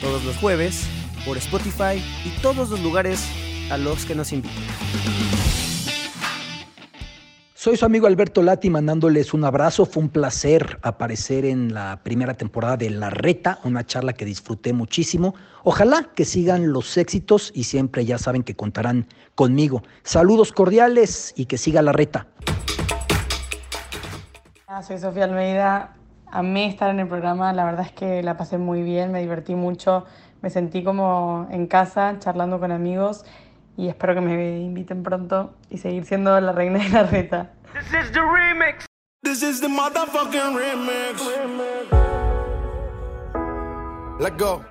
todos los jueves por Spotify y todos los lugares a los que nos invitan. Soy su amigo Alberto Lati mandándoles un abrazo. Fue un placer aparecer en la primera temporada de La Reta, una charla que disfruté muchísimo. Ojalá que sigan los éxitos y siempre ya saben que contarán conmigo. Saludos cordiales y que siga La Reta. Soy Sofía Almeida, Amé estar en el programa, la verdad es que la pasé muy bien, me divertí mucho, me sentí como en casa charlando con amigos y espero que me inviten pronto y seguir siendo la reina de la reta. This is the remix. This is the motherfucking remix. Let's go.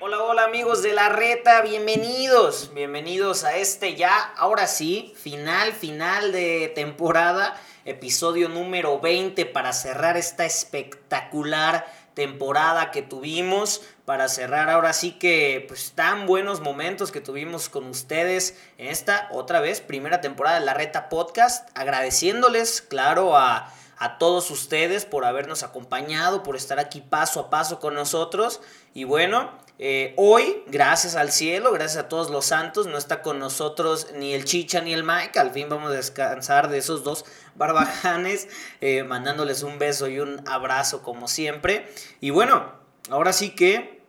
Hola, hola amigos de la reta, bienvenidos, bienvenidos a este ya, ahora sí, final, final de temporada episodio número 20 para cerrar esta espectacular temporada que tuvimos, para cerrar ahora sí que pues tan buenos momentos que tuvimos con ustedes en esta otra vez primera temporada de la Reta Podcast, agradeciéndoles, claro, a a todos ustedes por habernos acompañado, por estar aquí paso a paso con nosotros. Y bueno, eh, hoy, gracias al cielo, gracias a todos los santos, no está con nosotros ni el Chicha ni el Mike. Al fin vamos a descansar de esos dos barbajanes, eh, mandándoles un beso y un abrazo como siempre. Y bueno, ahora sí que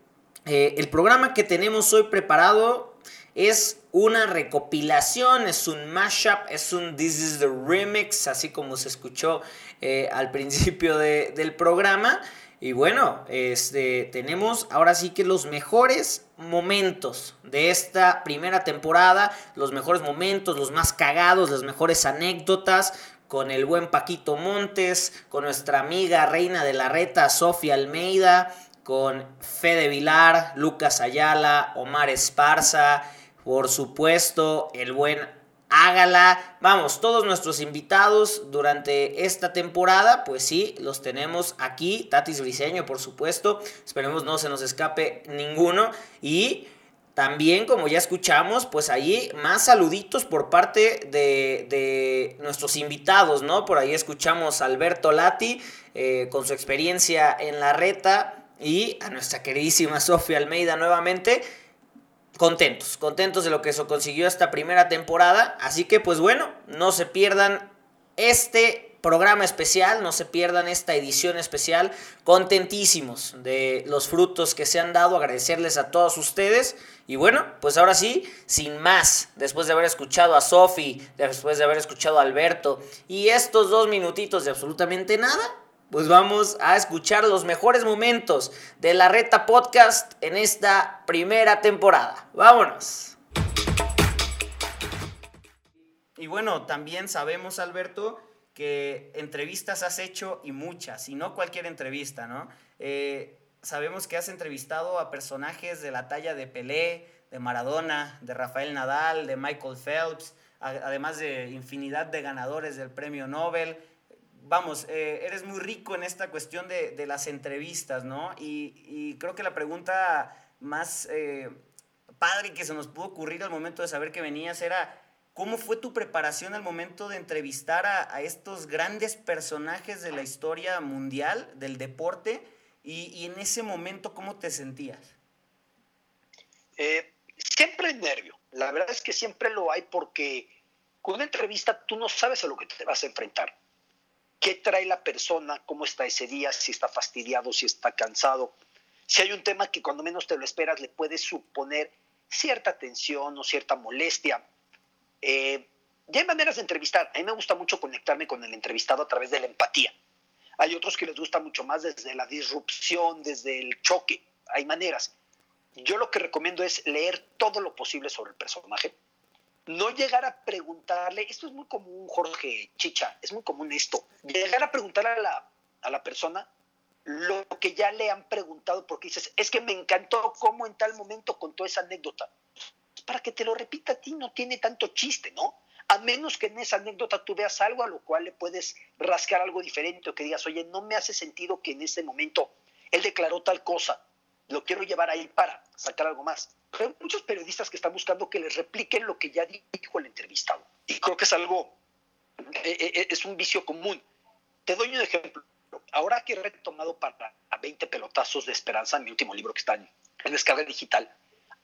eh, el programa que tenemos hoy preparado es una recopilación, es un mashup, es un This is the Remix, así como se escuchó al principio del programa. Y bueno, este, tenemos ahora sí que los mejores momentos de esta primera temporada, los mejores momentos, los más cagados, las mejores anécdotas con el buen Paquito Montes, con nuestra amiga reina de la reta, Sofía Almeida, con Fede Vilar, Lucas Ayala, Omar Esparza, por supuesto, el buen hágala. Vamos, todos nuestros invitados durante esta temporada, pues sí, los tenemos aquí. Tatis Briseño, por supuesto. Esperemos no se nos escape ninguno. Y también, como ya escuchamos, pues ahí más saluditos por parte de, nuestros invitados, ¿no? Por ahí escuchamos a Alberto Lati eh, con su experiencia en la reta. Y a nuestra queridísima Sofía Almeida nuevamente contentos, contentos de lo que se consiguió esta primera temporada. Así que pues bueno, no se pierdan este programa especial, no se pierdan esta edición especial. Contentísimos de los frutos que se han dado, agradecerles a todos ustedes. Y bueno, pues ahora sí, sin más, después de haber escuchado a Sofi, después de haber escuchado a Alberto y estos dos minutitos de absolutamente nada, pues vamos a escuchar los mejores momentos de la Reta Podcast en esta primera temporada. Vámonos. Y bueno, también sabemos, Alberto, que entrevistas has hecho y muchas, y no cualquier entrevista, ¿no? Eh, sabemos que has entrevistado a personajes de la talla de Pelé, de Maradona, de Rafael Nadal, de Michael Phelps, además de infinidad de ganadores del premio Nobel vamos, eh, eres muy rico en esta cuestión de, las entrevistas, ¿no? Y, creo que la pregunta más eh, padre que se nos pudo ocurrir al momento de saber que venías era, ¿cómo fue tu preparación al momento de entrevistar a, estos grandes personajes de la historia mundial, del deporte? Y, en ese momento, ¿cómo te sentías? Eh, siempre nervio. La verdad es que siempre lo hay porque con una entrevista tú no sabes a lo que te vas a enfrentar qué trae la persona, cómo está ese día, si está fastidiado, si está cansado. Si hay un tema que cuando menos te lo esperas le puede suponer cierta tensión o cierta molestia. Eh, ya hay maneras de entrevistar. A mí me gusta mucho conectarme con el entrevistado a través de la empatía. Hay otros que les gusta mucho más desde la disrupción, desde el choque. Hay maneras. Yo lo que recomiendo es leer todo lo posible sobre el personaje, no llegar a preguntarle, esto es muy común, Jorge Chicha, es muy común esto, llegar a preguntarle a la, persona lo que ya le han preguntado, porque dices, es que me encantó cómo en tal momento contó esa anécdota. Para que te lo repita a ti no tiene tanto chiste, ¿no? A menos que en esa anécdota tú veas algo a lo cual le puedes rascar algo diferente o que digas, oye, no me hace sentido que en ese momento él declaró tal cosa, lo quiero llevar ahí para sacar algo más. Pero hay muchos periodistas que están buscando que les repliquen lo que ya dijo el entrevistado. Y creo que es algo, eh, eh, es un vicio común. Te doy un ejemplo ahora que he retomado para 20 pelotazos de esperanza, mi último libro que está en, descarga digital,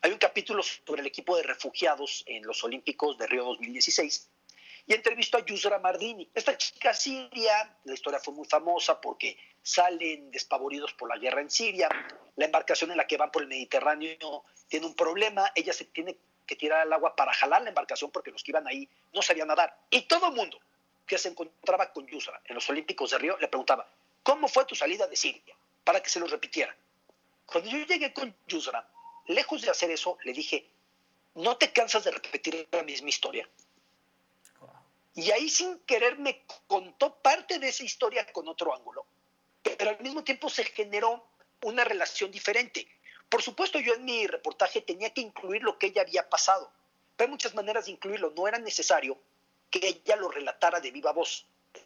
hay un capítulo sobre el equipo de refugiados en los Olímpicos de Río 2016 y entrevisto a Yusra Mardini. Esta chica siria, la historia fue muy famosa porque salen despavoridos por la guerra en Siria, la embarcación en la que van por el Mediterráneo tiene un problema, ella se tiene que tirar al agua para jalar la embarcación porque los que iban ahí no sabían nadar. Y todo mundo que se encontraba con Yusra en los Olímpicos de Río le preguntaba, ¿Cómo fue tu salida de Siria? Para que se lo repitiera. Cuando yo llegué con Yusra, lejos de hacer eso, le dije, ¿no te cansas de repetir la misma historia? Y ahí sin querer me contó parte de esa historia con otro ángulo, pero al mismo tiempo se generó una relación diferente. Por supuesto, yo en mi reportaje tenía que incluir lo que ella había pasado, pero hay muchas maneras de incluirlo. No era necesario que ella lo relatara de viva voz.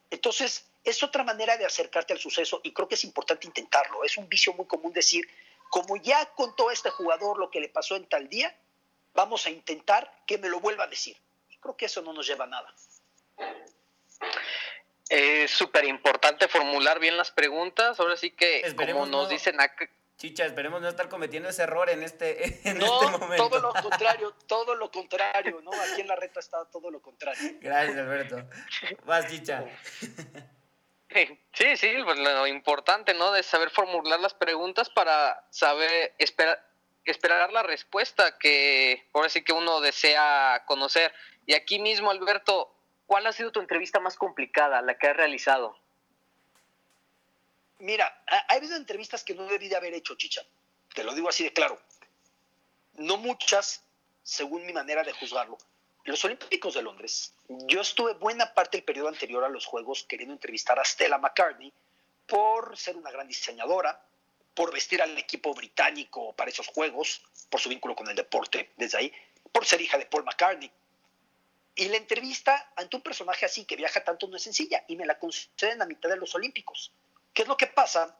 Entonces, es otra manera de acercarte al suceso y creo que es importante intentarlo. Es un vicio muy común decir, como ya contó este jugador lo que le pasó en tal día, vamos a intentar que me lo vuelva a decir. Y creo que eso no nos lleva a nada. Es súper importante formular bien las preguntas. Ahora sí que, como nos dicen acá, Chicha, esperemos no estar cometiendo ese error en este, en no, este momento. todo lo contrario, todo lo contrario, ¿no? Aquí en la reta está todo lo contrario. Gracias, Alberto. Vas, Chicha. Sí, sí, pues lo importante, ¿no? De saber formular las preguntas para saber esperar, esperar la respuesta que ahora sí que uno desea conocer. Y aquí mismo, Alberto, ¿cuál ha sido tu entrevista más complicada, la que has realizado? Mira, ha, habido entrevistas que no debí de haber hecho, Chicha. Te lo digo así de claro. No muchas, según mi manera de juzgarlo. Los Olímpicos de Londres, yo estuve buena parte del periodo anterior a los Juegos queriendo entrevistar a Stella McCartney por ser una gran diseñadora, por vestir al equipo británico para esos Juegos, por su vínculo con el deporte desde ahí, por ser hija de Paul McCartney. Y la entrevista ante un personaje así que viaja tanto no es sencilla y me la conceden a mitad de los Olímpicos. ¿Qué es lo que pasa?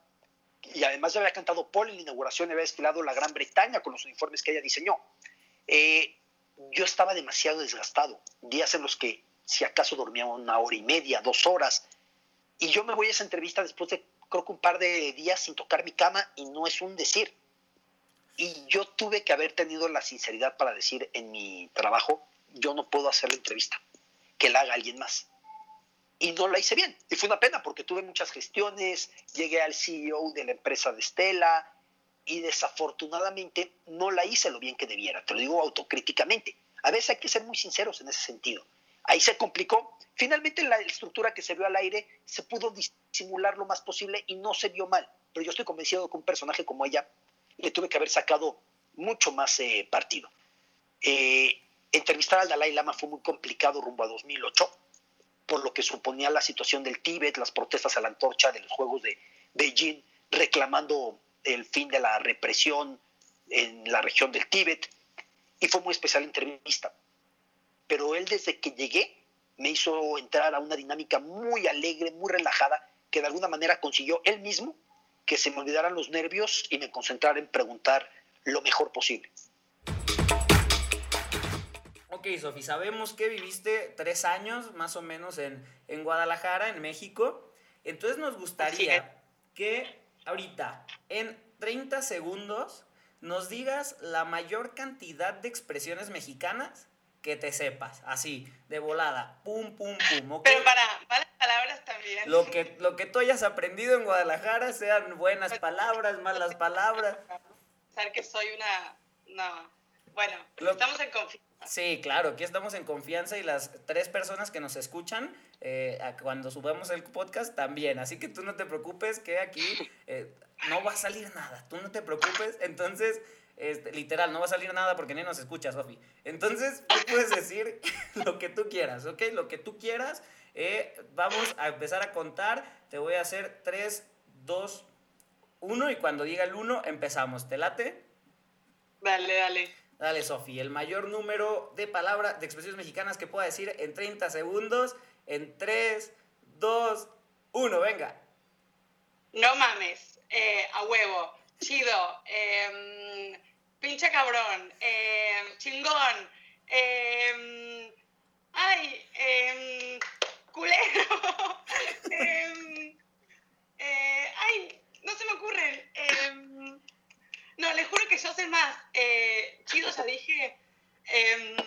Y además ya había cantado Paul en la inauguración había desfilado la Gran Bretaña con los uniformes que ella diseñó. Eh, yo estaba demasiado desgastado. Días en los que si acaso dormía una hora y media, dos horas. Y yo me voy a esa entrevista después de creo que un par de días sin tocar mi cama y no es un decir. Y yo tuve que haber tenido la sinceridad para decir en mi trabajo, yo no puedo hacer la entrevista, que la haga alguien más y no la hice bien. Y fue una pena porque tuve muchas gestiones, llegué al CEO de la empresa de Estela y desafortunadamente no la hice lo bien que debiera. Te lo digo autocríticamente. A veces hay que ser muy sinceros en ese sentido. Ahí se complicó. Finalmente la estructura que se vio al aire se pudo disimular lo más posible y no se vio mal. Pero yo estoy convencido que un personaje como ella le tuve que haber sacado mucho más eh, partido. Eh, entrevistar al Dalai Lama fue muy complicado rumbo a 2008 por lo que suponía la situación del Tíbet, las protestas a la antorcha de los Juegos de Beijing, reclamando el fin de la represión en la región del Tíbet. Y fue muy especial la entrevista. Pero él desde que llegué me hizo entrar a una dinámica muy alegre, muy relajada, que de alguna manera consiguió él mismo que se me olvidaran los nervios y me concentrara en preguntar lo mejor posible. Ok, Sofi, sabemos que viviste tres años más o menos en, en Guadalajara, en México. Entonces nos gustaría que ahorita, en 30 segundos, nos digas la mayor cantidad de expresiones mexicanas que te sepas, así, de volada, pum, pum, pum. Pero para malas palabras también. Lo que, lo que tú hayas aprendido en Guadalajara, sean buenas palabras, malas palabras. Saber que soy una... No. Bueno, estamos en confianza Sí, claro, aquí estamos en confianza y las tres personas que nos escuchan eh, cuando subamos el podcast también. Así que tú no te preocupes que aquí eh, no va a salir nada. Tú no te preocupes. Entonces, este, literal, no va a salir nada porque ni nos escucha, Sofi. Entonces, tú puedes decir lo que tú quieras, ¿ok? Lo que tú quieras. Eh, vamos a empezar a contar. Te voy a hacer tres, dos, uno y cuando diga el uno empezamos. ¿Te late? Dale, dale. Dale, Sofi. El mayor número de palabras, de expresiones mexicanas que pueda decir en 30 segundos. En 3, 2, 1. Venga. No mames. Eh, a huevo. Chido. Eh, pinche cabrón. Eh, chingón. Eh, ay. Eh, culero. ay, no se me ocurren. No, les juro que yo sé más. Eh, chido, ya dije. Eh,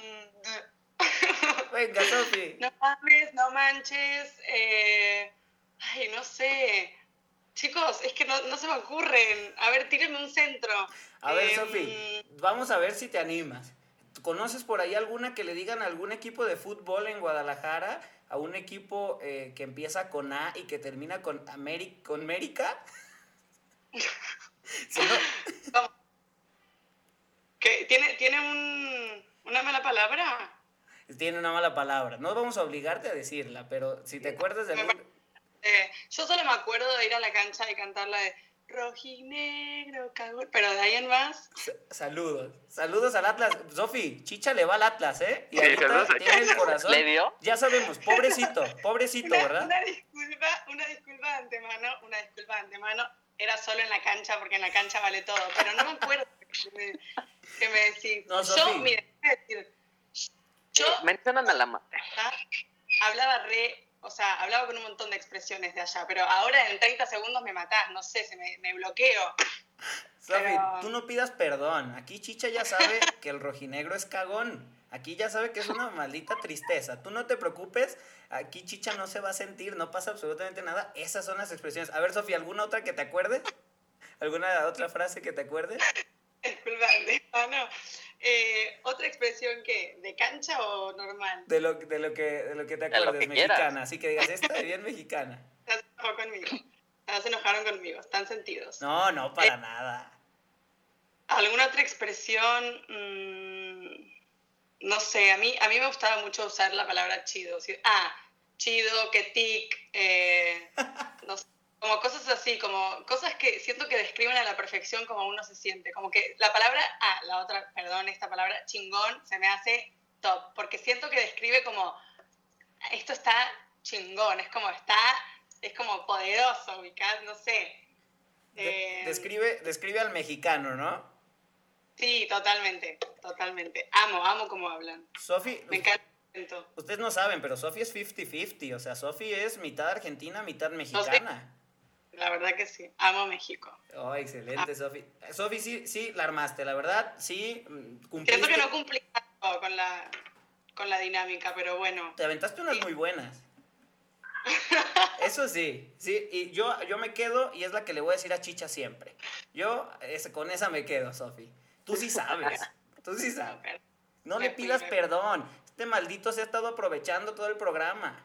Venga, Sofi. no mames, no manches. Eh, ay, no sé. Chicos, es que no, no se me ocurren. A ver, tírenme un centro. A ver, Em, Sofi, vamos a ver si te animas. ¿Conoces por ahí alguna que le digan a algún equipo de fútbol en Guadalajara? A un equipo eh, que empieza con A y que termina con, Ameri con América. Si no- ¿qué? ¿Tiene, tiene un, una mala palabra? tiene una mala palabra. No vamos a obligarte a decirla, pero si te acuerdas de algún... Eh, yo solo me acuerdo de ir a la cancha y cantar la de rojinegro, cagón. Pero de ahí en más. Sa- Saludos. Saludos al Atlas. Sofi, Chicha le va al Atlas, ¿eh? Y Sí, ahorita saludos a tiene el corazón. ¿Le dio? Ya sabemos, pobrecito, pobrecito, Una, ¿verdad? una disculpa, una disculpa de antemano, una disculpa de antemano. Era solo en la cancha porque en la cancha vale todo. Pero no me acuerdo que me, que me decís. No, yo, Sofi. mire, voy a decir, yo Eh, mencionan a la ma- ¿ah? hablaba re, o sea, hablaba con un montón de expresiones de allá, pero ahora en 30 segundos me matás, no sé, se me, me bloqueo. Sofi, Pero- tú no pidas perdón. Aquí Chicha ya sabe que el rojinegro es cagón. Aquí ya sabe que es una maldita tristeza. Tú no te preocupes. Aquí Chicha no se va a sentir, no pasa absolutamente nada. Esas son las expresiones. A ver, Sofía, ¿alguna otra que te acuerdes? ¿Alguna otra frase que te acuerdes? Disculpa, no, no. Eh, ¿Otra expresión que ¿De cancha o normal? De lo, de lo, que, de lo que te De lo acuerdes, que quieras. mexicana. Así que digas, esta es bien mexicana. Ya se enojó conmigo. Se enojaron conmigo, están sentidos. No, no, para Eh. nada. ¿Alguna otra expresión? Mm, no sé, a mí, a mí me gustaba mucho usar la palabra chido. decir, ah, chido, que tic, eh, no sé, como cosas así, como cosas que siento que describen a la perfección como uno se siente. Como que la palabra, ah, la otra, perdón, esta palabra chingón se me hace top, porque siento que describe como, esto está chingón, es como está, es como poderoso, ubicás, no sé. Eh, describe, describe al mexicano, ¿no? Sí, totalmente, totalmente. Amo, amo cómo hablan. Sofi, Me encanta. ustedes no saben, pero Sofi es 50-50. O sea, Sofi es mitad argentina, mitad mexicana. La verdad que sí. Amo México. Oh, excelente, Sofi. Sofi, sí, sí, la armaste, la verdad, sí, mm, Siento cumpliste. que no cumplí con la, con la dinámica, pero bueno. Te aventaste unas muy buenas. Eso sí, sí, y yo, yo me quedo y es la que le voy a decir a Chicha siempre. Yo es- con esa me quedo, Sofi. Tú sí sabes, tú sí sabes. No le pidas perdón. Este maldito se ha estado aprovechando todo el programa.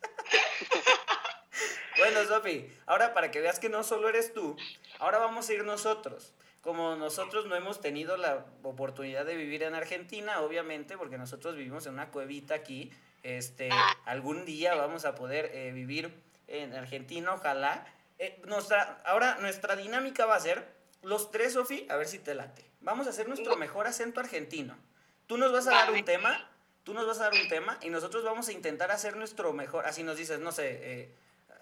bueno, Sofi, ahora para que veas que no solo eres tú, ahora vamos a ir nosotros. Como nosotros no hemos tenido la oportunidad de vivir en Argentina, obviamente, porque nosotros vivimos en una cuevita aquí, este, algún día vamos a poder eh, vivir en Argentina, ojalá. Eh, nuestra, ahora nuestra dinámica va a ser los tres, Sofi, a ver si te late. Vamos a hacer nuestro mejor acento argentino. Tú nos vas a dar un tema, tú nos vas a dar un tema y nosotros vamos a intentar hacer nuestro mejor. Así nos dices, no sé, eh,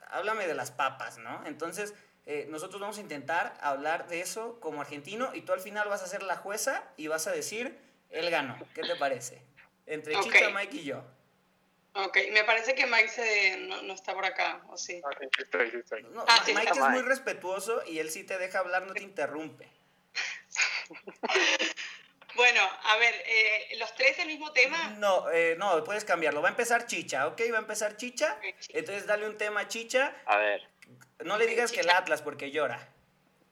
háblame de las papas, ¿no? Entonces, eh, nosotros vamos a intentar hablar de eso como argentino y tú al final vas a ser la jueza y vas a decir, él ganó. ¿Qué te parece? Entre. Chicha, Mike y yo. Ok, me parece que Mike se, no, no está por acá, ¿o sí? Estoy, estoy. No, Ah, Mike está es muy respetuoso y él sí te deja hablar, no te interrumpe. Bueno, a ver, eh, ¿los tres el mismo tema? No, eh, no, puedes cambiarlo. Va a empezar Chicha, ¿ok? Va a empar Chicha. Entonces dale un tema a Chicha. A ver. No le digas que el. Atlas porque llora.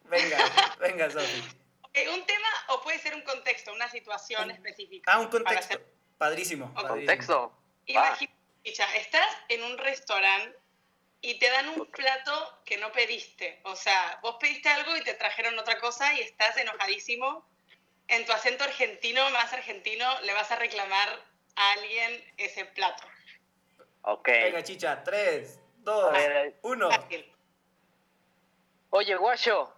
Venga, venga, Sofi. Ok, ¿Un tema o puede ser un contexto, una situación específica? Ah, un contexto. hacer- Padrísimo. Ok. padrísimo. Contexto. Imagina, Chicha, estás en un restaurante y te dan un plato que no pediste. O sea, vos pediste algo y te trajeron otra cosa y estás enojadísimo. En tu acento argentino, más argentino, le vas a reclamar a alguien ese plato. Ok. Venga, Chicha. Tres, dos, A ver, uno. Fácil. Oye, guacho,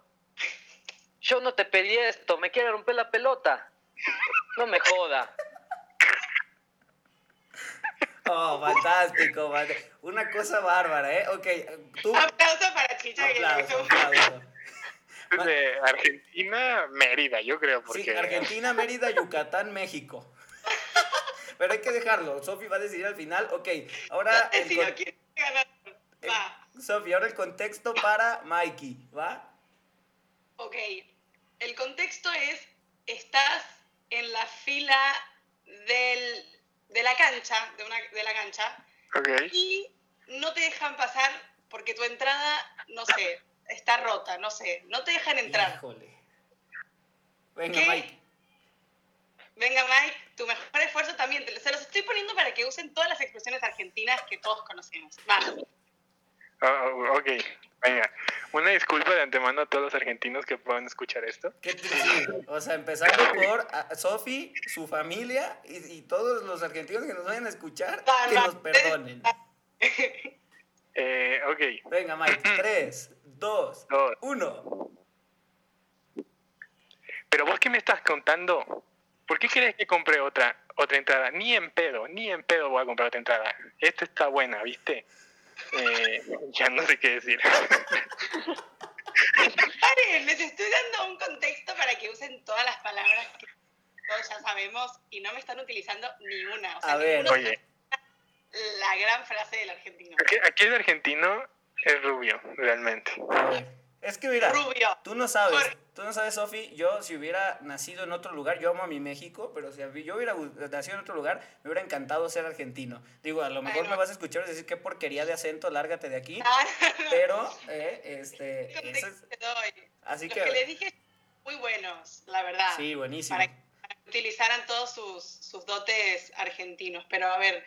yo no te pedí esto, me quiere romper la pelota. No me joda. Oh, fantástico, Una cosa bárbara, ¿eh? Ok, tú... Aplauso para Chicha. Aplauso, aplauso. De Argentina, Mérida, yo creo. Porque... Sí, Argentina, Mérida, Yucatán, México. Pero hay que dejarlo. Sofi va a decidir al final. Ok, ahora. Con... Eh, Sofi, ahora el contexto para Mikey, ¿va? Ok, el contexto es: estás en la fila del, de la cancha, de, una, de la cancha, okay. y no te dejan pasar porque tu entrada, no sé, está rota, no sé, no te dejan entrar. Híjole. Venga, Mike. Venga, Mike, tu mejor esfuerzo también. Se los estoy poniendo para que usen todas las expresiones argentinas que todos conocemos. Va. Oh, ok, venga. Una disculpa de antemano a todos los argentinos que puedan escuchar esto. ¿Qué te O sea, empezando por Sofi, su familia y, todos los argentinos que nos vayan a escuchar, que nos perdonen. Eh, ok. Venga, Mike, tres, dos, uno. Pero vos qué me estás contando? ¿Por qué querés que compre otra, otra entrada? Ni en pedo, ni en pedo voy a comprar otra entrada. Esta está buena, ¿viste? Eh, ya no sé qué decir. les estoy dando un contexto para que usen todas las palabras que todos ya sabemos y no me están utilizando ni una. a ver, oye. La gran frase del argentino. Aquí el argentino es rubio, realmente. Es que mira, tú no sabes, tú no sabes, Sofi, yo si hubiera nacido en otro lugar, yo amo a mi México, pero si yo hubiera nacido en otro lugar, me hubiera encantado ser argentino. Digo, a lo mejor me vas a escuchar decir qué porquería de acento, lárgate de aquí, ah. pero, eh, este, es, así que... que le dije muy buenos, la verdad. Sí, buenísimo. Para que utilizaran todos sus, sus dotes argentinos, pero a ver,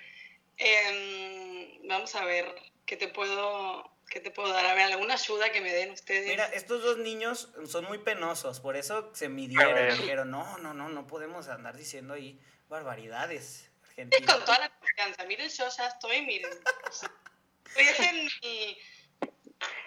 eh, vamos a ver, ¿qué te puedo ¿Qué te puedo dar? A ver, ¿alguna ayuda que me den ustedes? Mira, estos dos niños son muy penosos, por eso se midieron. Dijeron, no, no, no, no podemos andar diciendo ahí barbaridades. Argentina. Con toda la confianza. Miren, yo ya estoy, miren. Estoy en mi,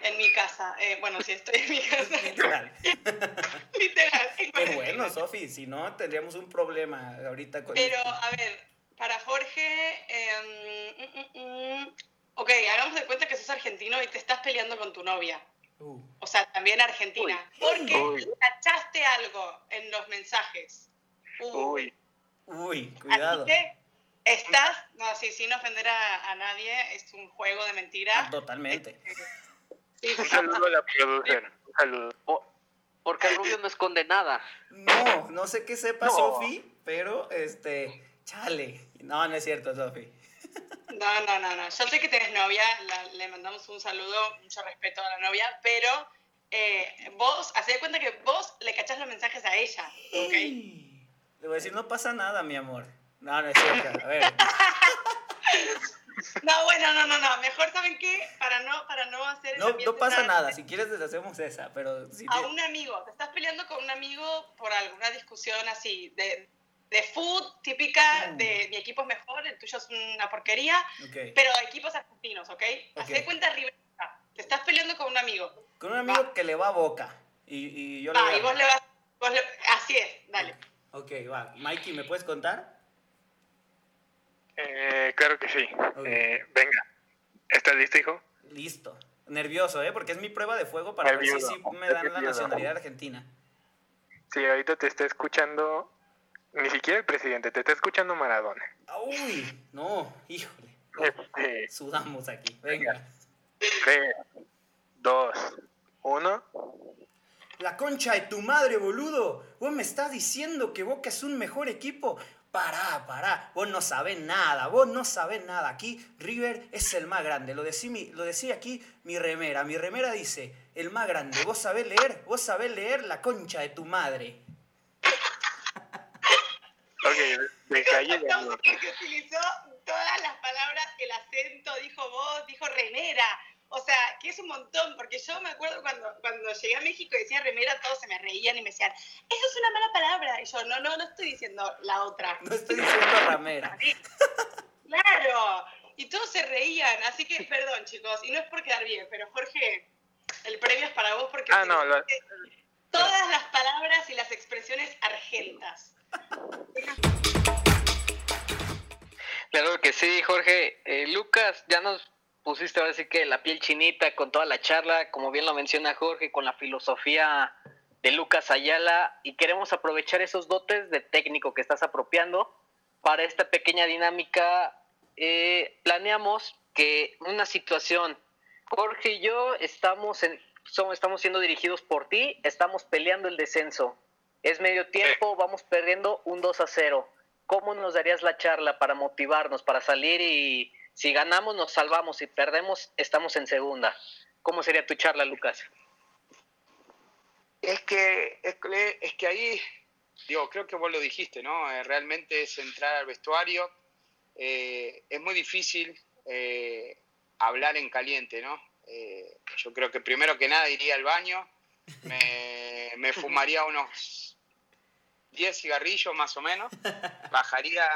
en mi casa. Eh, bueno, sí, estoy en mi casa. Literal. Literal. Qué bueno, Sofi, si no, tendríamos un problema ahorita con Pero, a ver, para Jorge... Eh, Ok, hagamos de cuenta que sos argentino y te estás peleando con tu novia. Uh. O sea, también argentina. Porque tachaste algo en los mensajes. Uy. Uy, cuidado. estás, no, sí, sin ofender a, nadie, es un juego de mentiras. Ah, totalmente. un saludo a la producción. Un saludo. porque el rubio no esconde nada. No, no sé qué sepa Sofi, pero este, chale. No, no es cierto, Sofi. No, no, no, no. Yo sé que tenés novia, le mandamos un saludo, mucho respeto a la novia, pero eh, vos, hacé de cuenta que vos le cachás los mensajes a ella, ¿ok? Le voy a decir, no pasa nada, mi amor. No, no es cierto, a ver. No, bueno, no, no, no. Mejor, ¿saben qué? Para no, para no hacer... No, no pasa nada. Si quieres, deshacemos esa, pero... Si a un amigo. Te estás peleando con un amigo por alguna discusión así, de, de food típica mm. de mi equipo es mejor, el tuyo es una porquería, pero equipos argentinos, ¿ok? okay. cuenta River, te estás peleando con un amigo. Con un amigo que le va a boca. Y, y yo le y vos le vas, así es, dale. Ok, va. Mikey, ¿me puedes contar? Eh, claro que sí. Eh, venga. ¿Estás listo, hijo? Listo. Nervioso, ¿eh? Porque es mi prueba de fuego para ver si me dan la nacionalidad argentina. Sí, ahorita te está escuchando ni siquiera el presidente, te está escuchando Maradona. Uy, no, híjole. Este, Sudamos aquí, venga. 3, 2, 1. La concha de tu madre, boludo. Vos me estás diciendo que Boca es un mejor equipo. Pará, pará. Vos no sabés nada. Vos no sabés nada. Aquí River es el más grande. Lo decía, lo decía aquí mi remera. Mi remera dice, el más grande. ¿Vos sabés leer? ¿Vos sabés leer la concha de tu madre? Ok, me callé. que utilizó todas las palabras, el acento, dijo voz, dijo remera. O sea, que es un montón, porque yo me acuerdo cuando, cuando llegué a México y decía remera, todos se me reían y me decían, eso es una mala palabra. Y yo, no, no, no estoy diciendo la otra. No estoy diciendo ramera. claro. Y todos se reían, así que perdón, chicos, y no es por quedar bien, pero Jorge, El premio es para vos porque ah, no, todas las palabras y las expresiones argentas. Claro que sí, Jorge. Eh, Lucas, ya nos pusiste ahora sí que la piel chinita con toda la charla, como bien lo menciona Jorge, con la filosofía de Lucas Ayala y queremos aprovechar esos dotes de técnico que estás apropiando para esta pequeña dinámica. Eh, planeamos que una situación, Jorge y yo estamos, en, somos, estamos siendo dirigidos por ti, estamos peleando el descenso. Es medio tiempo, vamos perdiendo un 2 a 0. ¿Cómo nos darías la charla para motivarnos, para salir y si ganamos nos salvamos, si perdemos estamos en segunda? ¿Cómo sería tu charla, Lucas? Es que, es que, ahí, digo, creo que vos lo dijiste, ¿no? Eh, realmente es entrar al vestuario. Eh, es muy difícil eh, hablar en caliente, ¿no? yo creo que primero que nada iría al baño, me, me fumaría unos 10 cigarrillos más o menos, bajaría,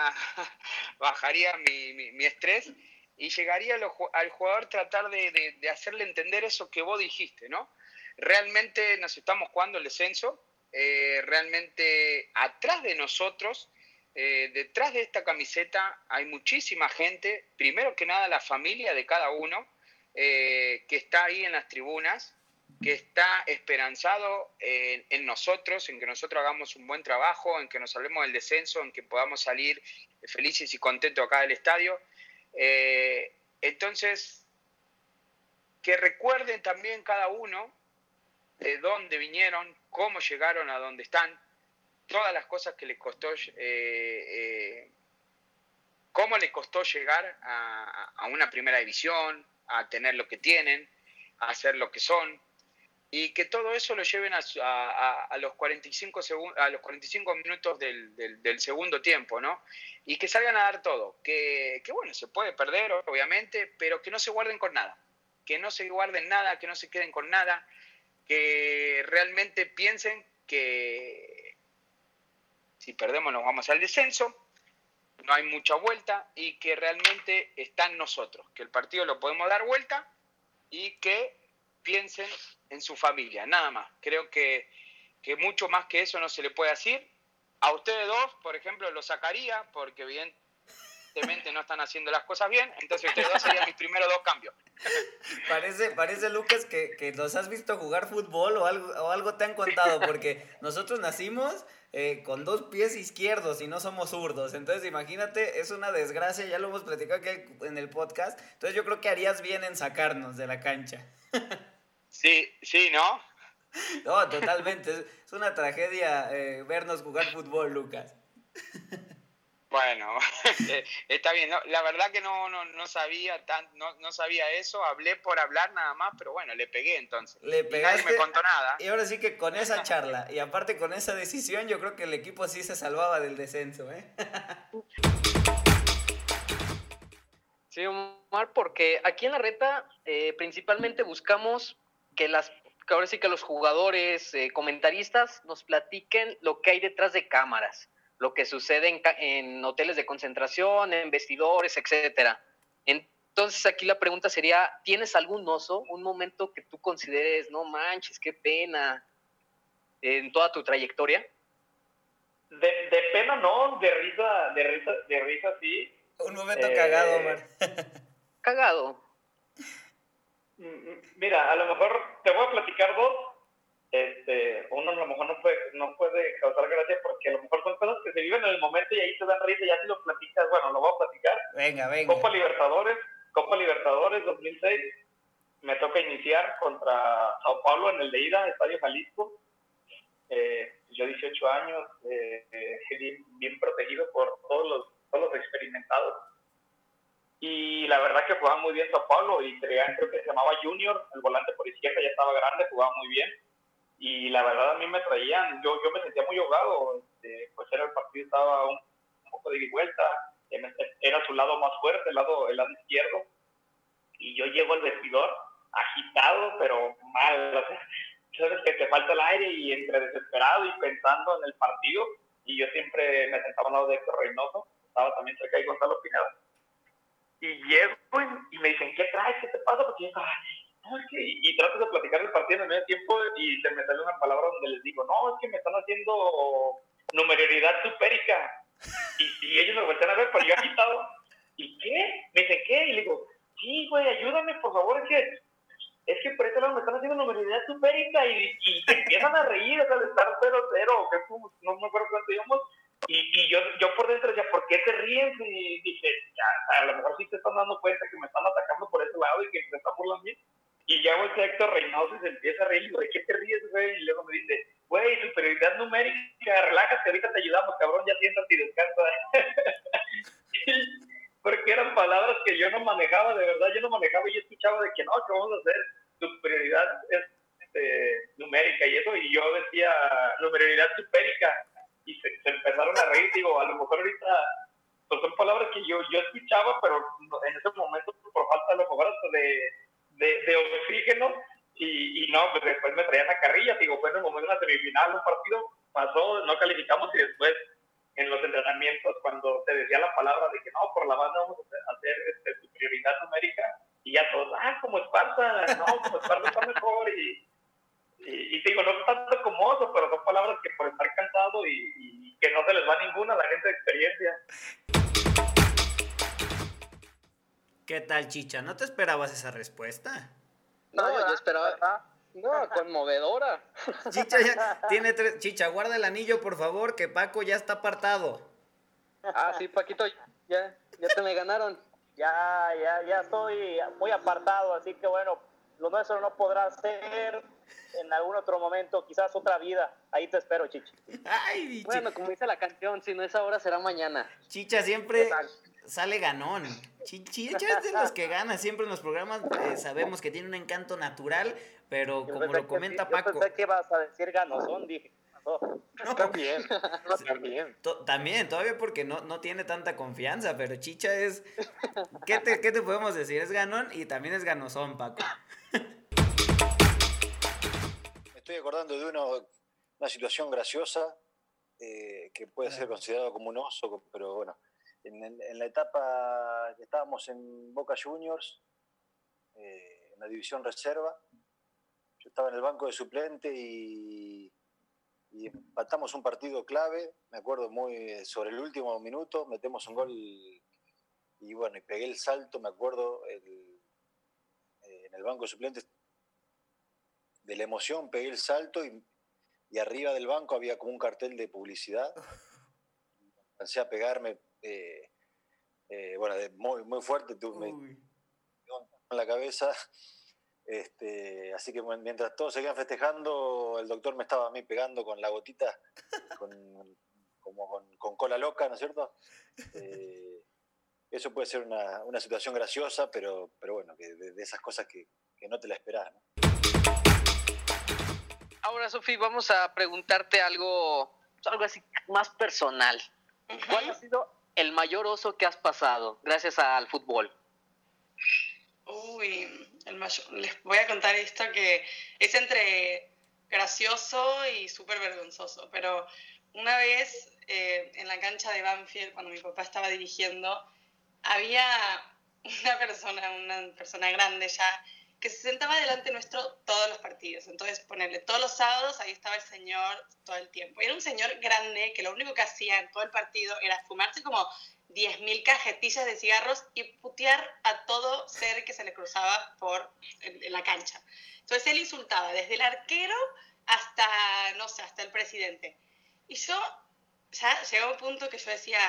bajaría mi, estrés y llegaría al jugador tratar de, hacerle entender eso que vos dijiste, ¿no? Realmente nos estamos jugando el descenso, eh, realmente atrás de nosotros, eh, detrás de esta camiseta hay muchísima gente, primero que nada la familia de cada uno, eh, que está ahí en las tribunas, que está esperanzado en, nosotros, en que nosotros hagamos un buen trabajo, en que nos salvemos del descenso, en que podamos salir felices y contentos acá del estadio. Eh, entonces, que recuerden también cada uno de dónde vinieron, cómo llegaron a donde están, todas las cosas que les costó, eh, eh, cómo les costó llegar a, a una primera división, a tener lo que tienen, a hacer lo que son, y que todo eso lo lleven a, a, los, 45 a los 45 minutos del, del, segundo tiempo, ¿no? Y que salgan a dar todo, que, que, bueno, se puede perder, obviamente, pero que no se guarden con nada, que no se guarden nada, que no se queden con nada, que realmente piensen que si perdemos nos vamos al descenso, no hay mucha vuelta y que realmente está en nosotros, que el partido lo podemos dar vuelta y que piensen en su familia, nada más. Creo que, mucho más que eso no se le puede decir. A ustedes dos, por ejemplo, lo sacaría porque evidentemente no están haciendo las cosas bien, entonces ustedes dos serían mis primeros dos cambios. Parece, parece Lucas, que, que nos has visto jugar fútbol o algo, o algo te han contado, porque nosotros nacimos eh, con dos pies izquierdos y no somos zurdos. Entonces, imagínate, es una desgracia, ya lo hemos platicado aquí en el podcast. Entonces, yo creo que harías bien en sacarnos de la cancha. Sí, sí, ¿no? No, totalmente. Es una tragedia eh, vernos jugar fútbol, Lucas. Bueno, está bien. la verdad que no, no, sabía tan, no, sabía eso. Hablé por hablar nada más, pero bueno, le pegué entonces. Le pegaste. Y nadie me contó nada. Y ahora sí que con esa charla y aparte con esa decisión, yo creo que el equipo sí se salvaba del descenso, ¿eh? Sí, Omar, porque aquí en la reta eh, principalmente buscamos que las ahora sí que los jugadores, eh, comentaristas nos platiquen lo que hay detrás de cámaras, lo que sucede en, hoteles de concentración, en vestidores, etcétera. Entonces aquí la pregunta sería, ¿tienes algún oso, un momento que tú consideres, no manches, qué pena, en toda tu trayectoria? De, pena no, de risa, de risa, de risa sí. Un momento cagado, Omar. cagado. Mira, a lo mejor te voy a platicar dos. Este, uno a lo mejor no puede, no puede causar gracia porque a lo mejor son cosas que se viven en el momento y ahí te dan risa y ya si lo platicas, bueno, lo voy a platicar. Venga, venga. Copa Libertadores, Copa Libertadores 2006, me toca iniciar contra Sao Paulo en el de ida, Estadio Jalisco. Eh, yo 18 años, eh, eh, bien, protegido por todos los, todos los la verdad que jugaba muy bien Sao Paulo y creo que se llamaba Junior, el volante por izquierda ya estaba grande, jugaba muy bien. Y la verdad a mí me traían, yo, yo me sentía muy ahogado, este, pues era el partido estaba un, poco de vuelta, era su lado más fuerte, el lado, el lado izquierdo. Y yo llego al vestidor agitado pero mal, o sea, sabes que te falta el aire y entre desesperado y pensando en el partido y yo siempre me sentaba al lado de Héctor Reynoso, estaba también cerca de Gonzalo Pineda y llego y, me dicen, ¿qué traes? ¿Qué te pasa? Porque yo no, es que, y, trato de platicar el partido en el medio tiempo y se me sale una palabra donde les digo, no, es que me están haciendo numerioridad supérica. Y, y ellos me voltean a ver, pero yo he quitado. ¿Y qué? Me dice, ¿qué? Y le digo, sí, güey, ayúdame, por favor, es que es que por este lado me están haciendo numeralidad supérica y, y empiezan a reír, o sea, de estar 0-0, que no me acuerdo cuánto íbamos, y, y yo, yo por dentro decía, ¿por qué te ríen? Y dije, ya, a lo mejor sí te están dando cuenta que me están atacando por ese lado y que me están burlando bien. Y ya voy a Héctor Reynoso y se empieza a reír, ¿de qué te ríes, güey? Y luego me dice, güey, superioridad numérica, relájate, ahorita te ayudamos, cabrón, ya siéntate y descansa. Porque eran palabras que yo no manejaba, de verdad, yo no manejaba y yo escuchaba de que no, ¿qué vamos a hacer? Es este, numérica y eso, y yo decía numeralidad supérica, y se, empezaron a reír, digo, a lo mejor ahorita pues son palabras que yo, yo escuchaba, pero en ese momento por falta a lo mejor hasta de, de, de oxígeno, y, y, no, pues después me traían a carrilla, digo, fue en el momento de la semifinal, un partido pasó, no calificamos y después en los entrenamientos cuando te decía la palabra de que no, por la banda vamos a hacer este, prioridad numérica y ya todos, ah, como Esparta, no, como Esparta está mejor y, y, digo, no tanto como oso, pero son palabras que por estar cansado y, que no se les va ninguna a la gente de experiencia. ¿Qué tal, Chicha? ¿No te esperabas esa respuesta? No, yo esperaba, no, conmovedora. Chicha, ya tiene tres. Chicha, guarda el anillo, por favor, que Paco ya está apartado. Ah, sí, Paquito, ya, ya te me ganaron. Ya, ya, ya estoy muy apartado, así que bueno, lo nuestro no podrá ser en algún otro momento, quizás otra vida. Ahí te espero, Chicha. Ay, bueno, como dice la canción, si no es ahora, será mañana. Chicha siempre sale ganón. Chicha es de los que gana siempre en los programas. Eh, sabemos que tiene un encanto natural, pero como lo comenta Paco. Yo pensé que ibas a decir ganosón, dije. No, también, también. también, todavía porque no, no tiene tanta confianza, pero Chicha es... ¿Qué te, ¿Qué te podemos decir? Es ganón y también es ganosón, Paco. Estoy acordando de uno, una situación graciosa eh, que puede ser considerado como un oso, pero bueno, en, en la etapa que estábamos en Boca Juniors, eh, en la división reserva, yo estaba en el banco de suplente y, y empatamos un partido clave, me acuerdo muy sobre el último minuto, metemos un gol y, bueno, y pegué el salto, me acuerdo, eh, en el banco de suplentes, de la emoción pegué el salto y, y, arriba del banco había como un cartel de publicidad. Comencé a pegarme, eh, eh, bueno, muy, muy fuerte, tuve en la cabeza este, así que mientras todos seguían festejando, el doctor me estaba a mí pegando con la gotita, con, como con, cola loca, ¿no es cierto? Eh, eso puede ser una, una, situación graciosa, pero, pero bueno, que de, esas cosas que, que, no te la esperas. ¿no? Ahora, Sofi, vamos a preguntarte algo, algo así más personal. ¿Cuál ha sido el mayor oso que has pasado gracias al fútbol? Uy, les voy a contar esto que es entre gracioso y súper vergonzoso, pero una vez eh, en la cancha de Banfield, cuando mi papá estaba dirigiendo, había una persona, una persona grande ya, que se sentaba delante nuestro todos los partidos. Entonces, ponerle todos los sábados, ahí estaba el señor todo el tiempo. Y era un señor grande que lo único que hacía en todo el partido era fumarse como 10.000 cajetillas de cigarros y putear a todo ser que se le cruzaba por en, la cancha. Entonces él insultaba desde el arquero hasta, no sé, hasta el presidente. Y yo ya llegó un punto que yo decía,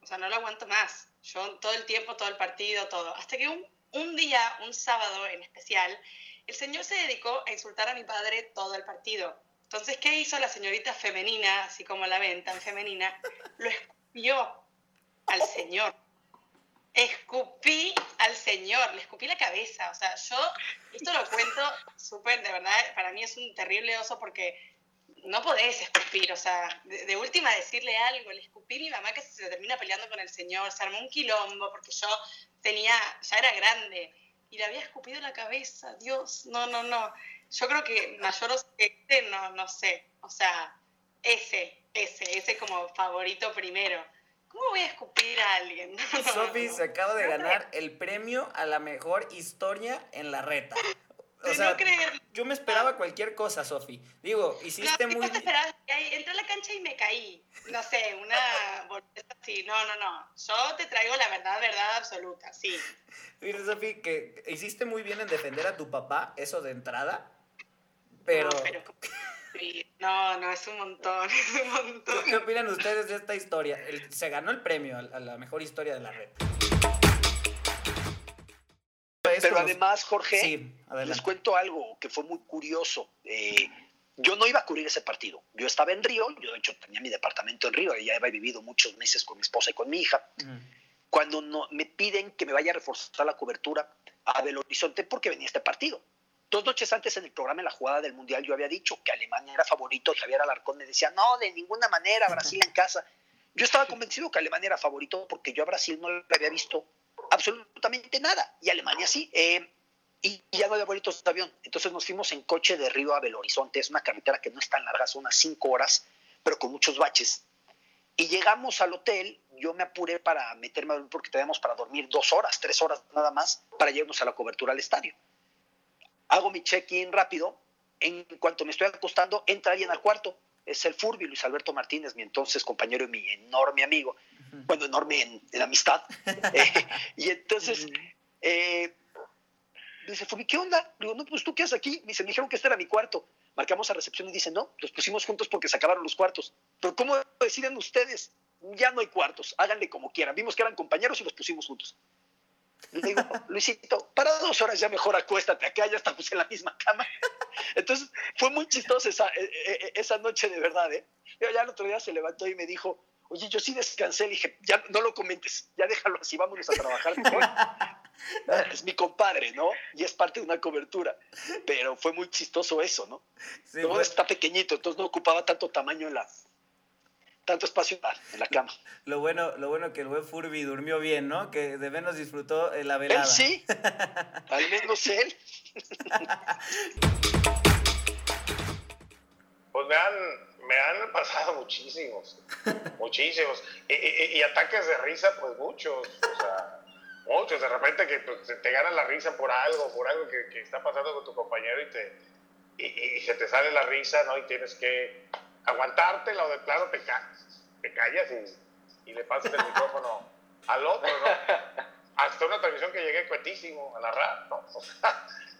o sea, no lo aguanto más. Yo todo el tiempo, todo el partido, todo. Hasta que un, un día, un sábado en especial, el señor se dedicó a insultar a mi padre todo el partido. Entonces, ¿qué hizo la señorita femenina, así como la ven tan femenina? Lo escupió al Señor. Escupí al Señor, le escupí la cabeza. O sea, yo esto lo cuento súper, de verdad, para mí es un terrible oso porque no podés escupir. O sea, de, última decirle algo, le escupí a mi mamá que se termina peleando con el Señor, se armó un quilombo porque yo tenía, ya era grande y le había escupido la cabeza. Dios, no, no, no. Yo creo que mayor este, no, no sé. O sea, ese, ese, ese como favorito primero. ¿Cómo voy a escupir a alguien? Sofi se acaba de ganar el premio a la mejor historia en la reta. O sea, yo me esperaba cualquier cosa, Sofi. Digo, hiciste muy... Entré a la cancha y me caí. No sé, una boleta así. No, no, no. Yo te traigo la verdad, verdad absoluta, sí. Mira, Sofi, que hiciste muy bien en defender a tu papá, eso de entrada. Pero... No, no, es un montón, es un montón. ¿Qué opinan ustedes de esta historia? se ganó el premio a la mejor historia de la red. Pero además, Jorge, les cuento algo que fue muy curioso. Eh, yo no iba a cubrir ese partido. Yo estaba en Río, yo de hecho tenía mi departamento en Río, ya había vivido muchos meses con mi esposa y con mi hija. Cuando no, me piden que me vaya a reforzar la cobertura a Belo Horizonte porque venía este partido. Dos noches antes en el programa en la jugada del Mundial yo había dicho que Alemania era favorito, Javier Alarcón me decía, no, de ninguna manera, Brasil en casa. Yo estaba convencido que Alemania era favorito porque yo a Brasil no le había visto absolutamente nada. Y Alemania sí. Eh, y ya no había boletos de avión. Entonces nos fuimos en coche de Río a Belo Horizonte. Es una carretera que no es tan larga, son unas cinco horas, pero con muchos baches. Y llegamos al hotel. Yo me apuré para meterme a dormir porque teníamos para dormir dos horas, tres horas nada más, para llevarnos a la cobertura al estadio. Hago mi check-in rápido. En cuanto me estoy acostando, entra alguien al cuarto. Es el Furby, Luis Alberto Martínez, mi entonces compañero y mi enorme amigo bueno, enorme en, amistad. Eh, y entonces, eh, dice, Fubi, ¿qué onda? digo, no, pues tú qué haces aquí. Me dice, me dijeron que este era mi cuarto. Marcamos a recepción y dice, no, los pusimos juntos porque se acabaron los cuartos. Pero ¿cómo deciden ustedes? Ya no hay cuartos, háganle como quieran. Vimos que eran compañeros y los pusimos juntos. Le digo, Luisito, para dos horas ya mejor acuéstate acá, ya estamos en la misma cama. Entonces, fue muy chistosa esa, eh, esa noche de verdad, ¿eh? ya el otro día se levantó y me dijo, Oye, yo sí descansé, dije, ya no lo comentes, ya déjalo así, vámonos a trabajar. es mi compadre, ¿no? Y es parte de una cobertura. Pero fue muy chistoso eso, ¿no? Todo está pequeñito, entonces no ocupaba tanto tamaño en la, tanto espacio en la cama. Lo bueno, lo bueno que el buen Furby durmió bien, ¿no? Que de menos disfrutó la velada. Él sí, al menos él. pues vean me han pasado muchísimos, muchísimos. Y, ataques de risa, pues muchos, o sea, muchos. De repente que pues, te gana la risa por algo, por algo que, está pasando con tu compañero y, te, y, se te sale la risa, ¿no? Y tienes que aguantártela o de plano te, te callas y, le pasas el micrófono al otro, ¿no? Hasta una transmisión que llegué cuetísimo a narrar, ¿no?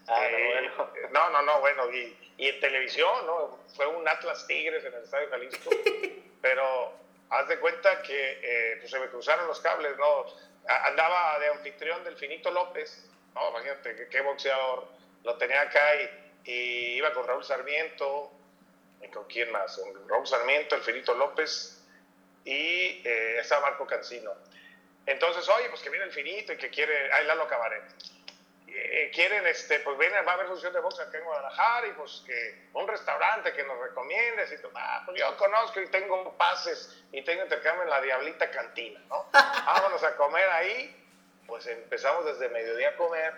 Ah, eh, no, no, no, bueno, y, y, en televisión, ¿no? Fue un Atlas Tigres en el Estadio Jalisco, pero haz de cuenta que eh, pues se me cruzaron los cables, ¿no? Andaba de anfitrión del Finito López, ¿no? Imagínate qué, boxeador, lo tenía acá y, y, iba con Raúl Sarmiento, ¿y con quién más? Raúl Sarmiento, el Finito López y eh, estaba Marco Cancino. Entonces, oye, pues que viene el Finito y que quiere, ahí Lalo Cabaret eh, quieren, este, pues viene, va a haber función de box acá en Guadalajara y pues que un restaurante que nos recomiendes y ah, pues yo conozco y tengo pases y tengo intercambio en la Diablita Cantina, ¿no? Vámonos a comer ahí, pues empezamos desde mediodía a comer,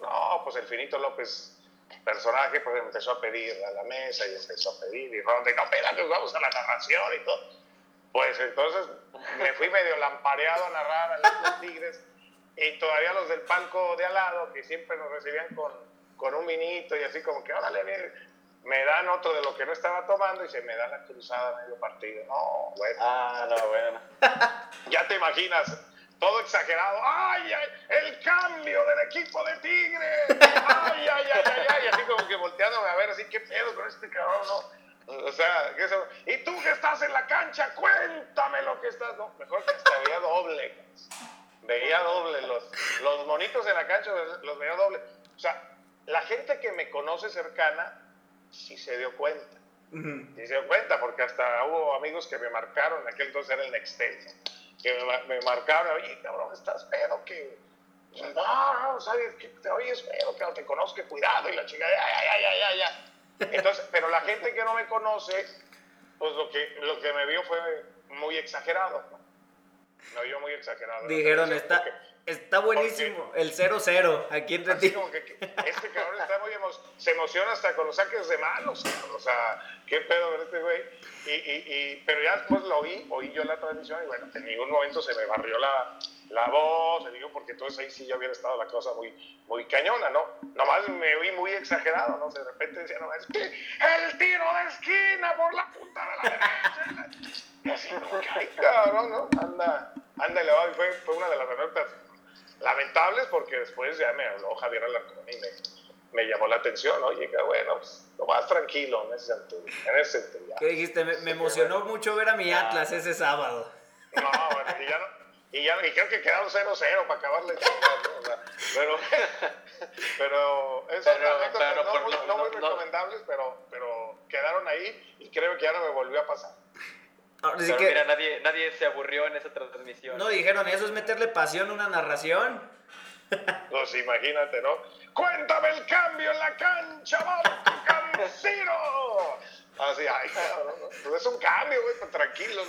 no, pues el Finito López, personaje, pues empezó a pedir a la mesa y empezó a pedir y fueron de, no, espérate, vamos a la narración y todo. Pues entonces me fui medio lampareado a narrar a los Tigres y todavía los del palco de al lado, que siempre nos recibían con, con un vinito y así como que, órale, me dan otro de lo que no estaba tomando y se me da la cruzada medio partido. No, bueno. Ah, no, bueno. ya te imaginas, todo exagerado. ¡Ay, ay! ¡El cambio del equipo de Tigre! ¡Ay, ay, ay, ay! ay! Así como que volteándome a ver, así, ¿qué pedo con este cabrón? No. O sea, ¿qué eso? y tú que estás en la cancha, cuéntame lo que estás. No, mejor que veía doble veía doble, los, los monitos en la cancha los veía doble. O sea, la gente que me conoce cercana sí se dio cuenta. Sí se dio cuenta, porque hasta hubo amigos que me marcaron, aquel entonces era el Nextel, que me, marcaron, oye, cabrón, estás pedo, que... No, no, sabes, que te oyes pedo, que no te conozco, cuidado, y la chica, ya, ya, ya, ya, ya. Entonces, pero la gente que no me conoce, pues lo que, lo que me vio fue muy exagerado, ¿no? No, yo muy exagerado. Dijeron, está, está buenísimo el 0-0 aquí entre ti. este cabrón está muy se emociona hasta con los saques de manos. O sea, qué pedo ver este güey. Y, y, y, pero ya después lo oí, oí yo la transmisión y bueno, en ningún momento se me barrió la, la voz, le digo, porque entonces ahí sí ya hubiera estado la cosa muy, muy cañona, ¿no? Nomás me vi muy exagerado, ¿no? De repente decía, no, es que el tiro de esquina por la punta de la derecha. Y así, ay, cabrón, ¿no? Anda, anda y le va, y fue, fue una de las anécdotas lamentables porque después ya me habló Javier Alarcón y me, me llamó la atención, ¿no? Y bueno, pues, lo más tranquilo en ese sentido. En ese sentido ¿Qué dijiste? Me, me emocionó mucho ver a mi Atlas ese sábado. No, bueno, y ya no y ya y creo que quedaron 0-0 para acabarle ¿no? o sea, pero pero esas pero, anécdotas no, muy, no, muy recomendables pero pero quedaron ahí y creo que ya no me volvió a pasar Ahora, pero que, mira, nadie, nadie se aburrió en esa transmisión. No, dijeron, eso es meterle pasión a una narración. Pues imagínate, ¿no? Cuéntame el cambio en la cancha, vamos, Cancino. Así, ay, cabrón, ¿no? es un cambio, güey, pues tranquilo.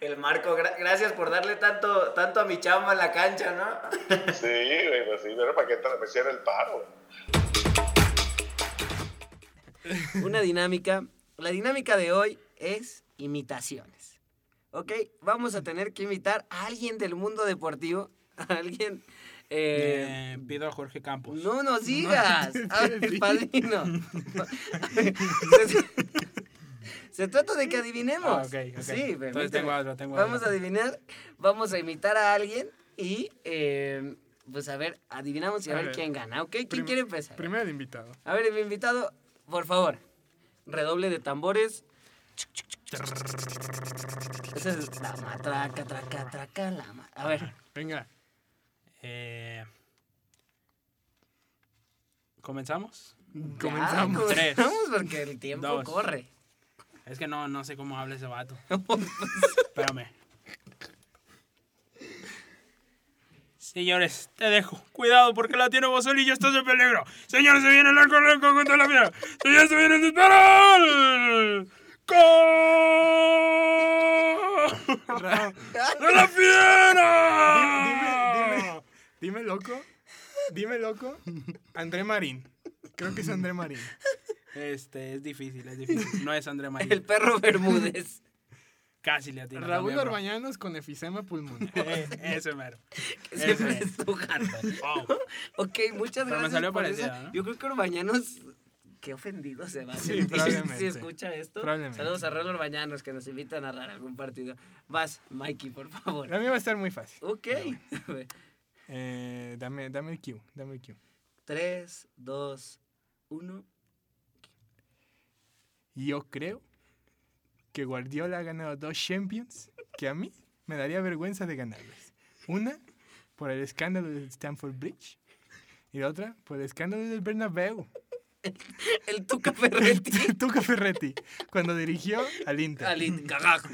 El, Marco, gracias por darle tanto, tanto a mi chamba en la cancha, ¿no? Sí, güey, pues sí, pero para que me cierre el paro. Una dinámica. La dinámica de hoy es imitaciones. ¿Ok? Vamos a tener que imitar a alguien del mundo deportivo, a alguien... Eh, pido a Jorge Campos. No nos digas. a ver, padrino. Se trata de que adivinemos. Ah, ok, ok. Sí, Entonces tengo algo, tengo Vamos a adivinar, vamos a imitar a alguien y eh, pues a ver, adivinamos y a, ver, quién gana, ¿ok? ¿Quién quiere empezar? Primero invitado. A ver, mi invitado, por favor, redoble de tambores. Esa es la matraca, traca, traca, la ma A ver. Venga. Eh... ¿Comenzamos? Comenzamos. Tres. Comenzamos porque el tiempo corre. Es que no, no sé cómo habla ese vato. Espérame. Señores, te dejo. Cuidado porque la tiene Bosolillo, estás en peligro. Señores, se viene el arco contra la fiera. Señores, se viene el disparo. ¡De la fiera! Dime, dime, dime, loco. Dime, loco. André Marín. Creo que es André Marín. Este, es difícil, es difícil. No es André Marín. El perro Bermúdez. Casi le atina. Raúl Orbañanos con efisema pulmonar. Eh, ese mero. Que siempre estuvo wow. Ok, muchas gracias. me salió por eso. Yo creo que Orbañanos qué ofendido se va a sí, probablemente. si escucha esto. Saludos a Raúl Orbañanos que nos invita a narrar algún partido. Vas, Mikey, por favor. A mí va a estar muy fácil. Ok. Eh, dame, dame el cue, dame el cue. 3, 2, 1. Yo creo que Guardiola ha ganado dos Champions que a mí me daría vergüenza de ganarles. Una por el escándalo del Stamford Bridge y la otra por el escándalo del Bernabéu. El, Tuca Ferretti. El Tuca Ferretti, cuando dirigió al Inter. Al Inter, cagajo.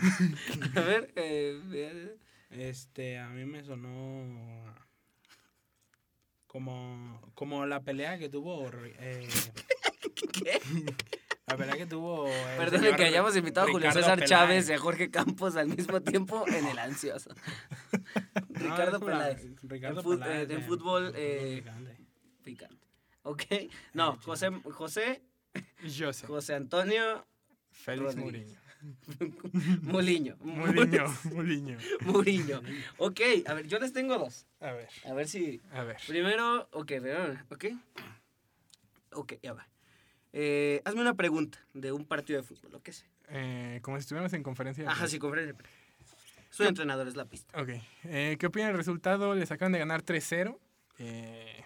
A ver, eh, este, a mí me sonó como, como la pelea que tuvo... Eh, ¿Qué? La pelea que tuvo. Perdón que hayamos invitado a Julio César Chávez y a Jorge Campos al mismo tiempo en el ansioso. Ricardo Peláez. Ricardo Peláez. De fútbol. Eh, picante. Ok. No, José. José. José. José Antonio. Félix Muriño. Muliño. Muliño. Muliño. Muriño. Ok, a ver, yo les tengo dos. A ver. A ver si. A ver. Primero, ok, ok. Ok, ya va. Eh, hazme una pregunta de un partido de fútbol, lo que sea. Eh, como si estuviéramos en conferencia. Ajá, sí, conferencia. Soy entrenador, es la pista. Ok. Eh, ¿Qué opina del resultado? Les acaban de ganar 3-0. Eh,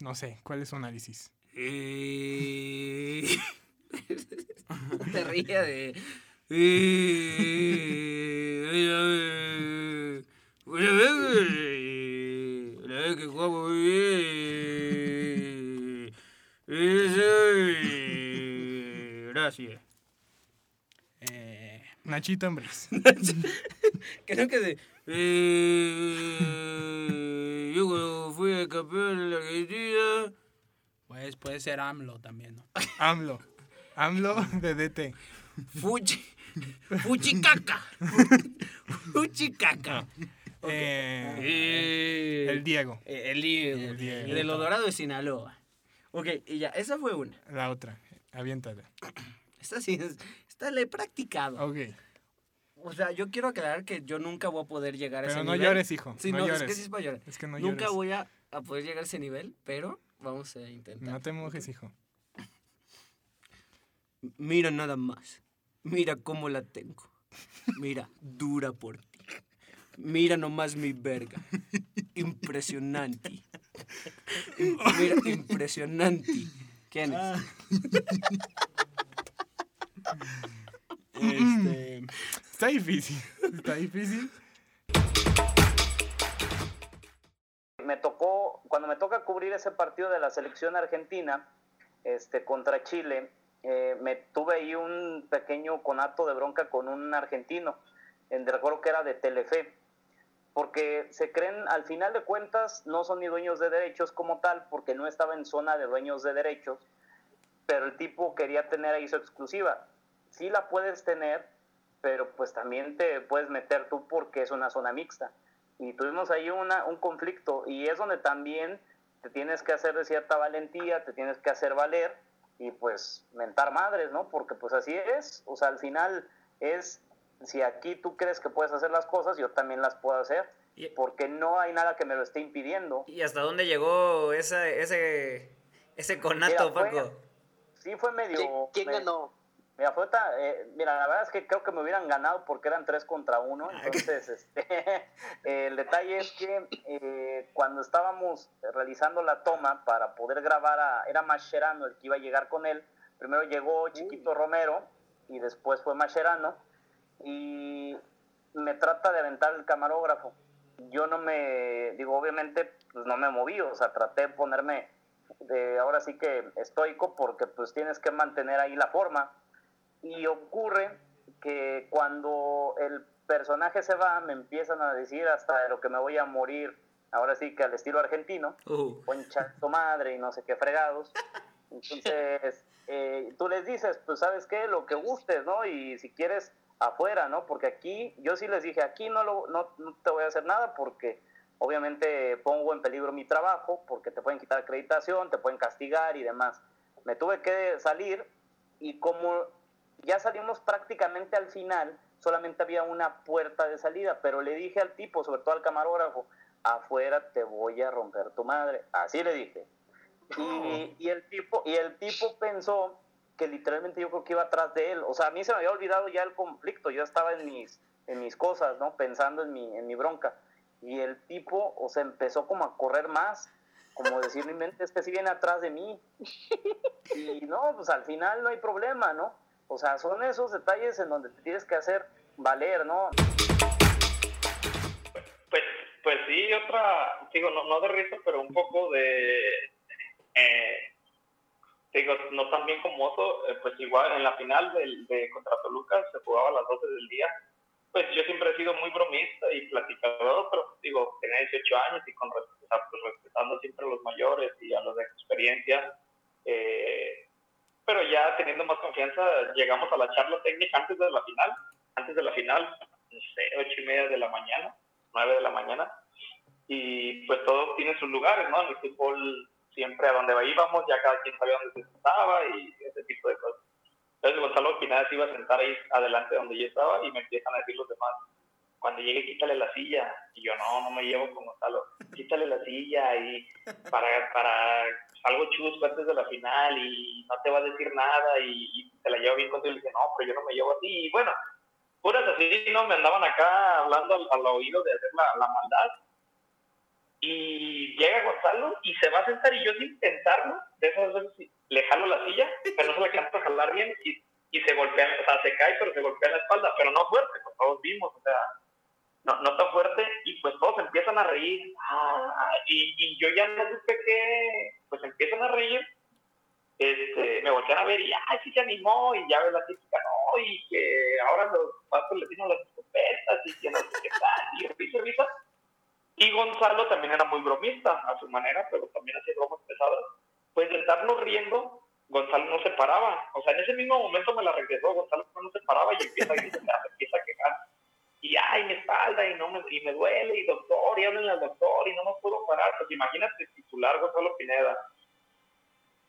no sé, ¿cuál es su análisis? Eh... Te ría de... La vez que jugamos muy bien. Gracias. Eh, Nachito Ambris. Creo que de. Eh, yo cuando fui campeón en la Argentina. Pues puede ser AMLO también, ¿no? AMLO. AMLO de DT. Fuchi. Fuchicaca. Fuchicaca. Eh, eh, el Diego. El Diego. El Diego. De lo dorado de Sinaloa. Ok, y ya, esa fue una. La otra, aviéntala. Esta sí, esta la he practicado. Ok. o sea, yo quiero aclarar que yo nunca voy a poder llegar a Pero ese no nivel. llores, hijo, Sí, no no, es que sí es para llorar. Es que no nunca llores. voy a, a poder llegar a ese nivel, pero vamos a intentar. No te mojes, hijo. Mira nada más. Mira cómo la tengo. Mira, dura por ti. Mira nomás mi verga. Impresionante. Im- Mira, impresionante. ¿Quién es? Este, Está difícil. Está difícil. me tocó, cuando me toca cubrir ese partido de la selección argentina este, contra Chile, eh, me tuve ahí un pequeño conato de bronca con un argentino, en, recuerdo que era de Telefe, porque se creen, al final de cuentas, no son ni dueños de derechos como tal, porque no estaba en zona de dueños de derechos, pero el tipo quería tener ahí su exclusiva. Sí la puedes tener, pero pues también te puedes meter tú porque es una zona mixta y tuvimos ahí una, un conflicto y es donde también te tienes que hacer de cierta valentía, te tienes que hacer valer y pues mentar madres, ¿no? Porque pues así es, o sea, al final es, si aquí tú crees que puedes hacer las cosas, yo también las puedo hacer, porque no hay nada que me lo esté impidiendo. ¿Y hasta dónde llegó esa, ese, ese conato, Mira, fue- Paco? Sí fue medio... ¿Quién, ganó? Mira, fue ta- eh, mira, la verdad es que creo que me hubieran ganado porque eran tres contra uno. Entonces, este, el detalle es que eh, cuando estábamos realizando la toma para poder grabar a. Era Mascherano el que iba a llegar con él. Primero llegó Chiquito Romero y después fue Mascherano. Y me trata de aventar el camarógrafo. Yo no me. Digo, obviamente, pues no me moví. O sea, traté de ponerme. De, ahora sí que estoico porque pues tienes que mantener ahí la forma y ocurre que cuando el personaje se va me empiezan a decir hasta de lo que me voy a morir ahora sí que al estilo argentino Uh. concha tu madre y no sé qué fregados entonces eh, tú les dices pues sabes qué lo que gustes no y si quieres afuera no porque aquí yo sí les dije aquí no lo no, no te voy a hacer nada porque obviamente pongo en peligro mi trabajo porque te pueden quitar acreditación te pueden castigar y demás. Me tuve que salir y como ya salimos prácticamente al final, solamente había una puerta de salida, pero le dije al tipo, sobre todo al camarógrafo, afuera te voy a romper tu madre, así le dije. Y, y el tipo y el tipo pensó que literalmente yo creo que iba atrás de él, o sea, a mí se me había olvidado ya el conflicto, yo estaba en mis en mis cosas, ¿no? Pensando en mi en mi bronca. Y el tipo, o sea, empezó como a correr más, como decir, mi mente, este sí viene atrás de mí. Y no, pues al final no hay problema, ¿no? O sea, son esos detalles en donde te tienes que hacer valer, ¿no? Pues, pues sí, otra, digo, no, no de risa, pero un poco de, eh, digo, no tan bien como Oso, eh, pues igual en la final del, de contra Toluca se jugaba a las 12 del día, pues yo siempre he sido muy bromista y platicador, pero digo, tenía 18 años y con o sea, pues, respetando siempre a los mayores y a los de experiencia, eh, pero ya teniendo más confianza, llegamos a la charla técnica antes de la final, antes de la final, no sé, ocho y media de la mañana, nueve de la mañana, y pues todos tienen sus lugares, ¿no? En el fútbol siempre a donde íbamos, ya cada quien sabía dónde se sentaba y ese tipo de cosas. Entonces Gonzalo Pineda se iba a sentar ahí adelante donde yo estaba y me empiezan a decir los demás, cuando llegue quítale la silla. Y yo, no, no me llevo con Gonzalo, quítale la silla y para, para algo chusco antes de la final y no te va a decir nada y, te la llevo bien contigo. Y le dije, no, pero yo no me llevo así. Y bueno, puras así, ¿no? Me andaban acá hablando al, oído de hacer la maldad. Y llega Gonzalo y se va a sentar y yo sin pensarlo, de esas veces le jalo la silla, pero no se la alcanza a jalar bien y, y se golpea, o sea, se cae, pero se golpea la espalda, pero no fuerte, pues todos vimos, o sea, no, no tan fuerte, y pues todos empiezan a reír, ah, y, y yo ya no supe qué, pues empiezan a reír, este, me voltean a ver y, ay, sí se animó, y ya ves la típica, no, y que ahora los patos le tienen las escopetas, y que no sé qué tal, y risa, risa, y Gonzalo también era muy bromista a su manera, pero también hacía bromas pesadas. Pues de estarnos riendo, Gonzalo no se paraba. O sea, en ese mismo momento me la regresó, Gonzalo no se paraba y empieza a gritar, empieza a quejar. Y ay, mi espalda, y no me, y me duele, y doctor, y háblenle al doctor, y no me puedo parar. Pues imagínate titular Gonzalo Pineda.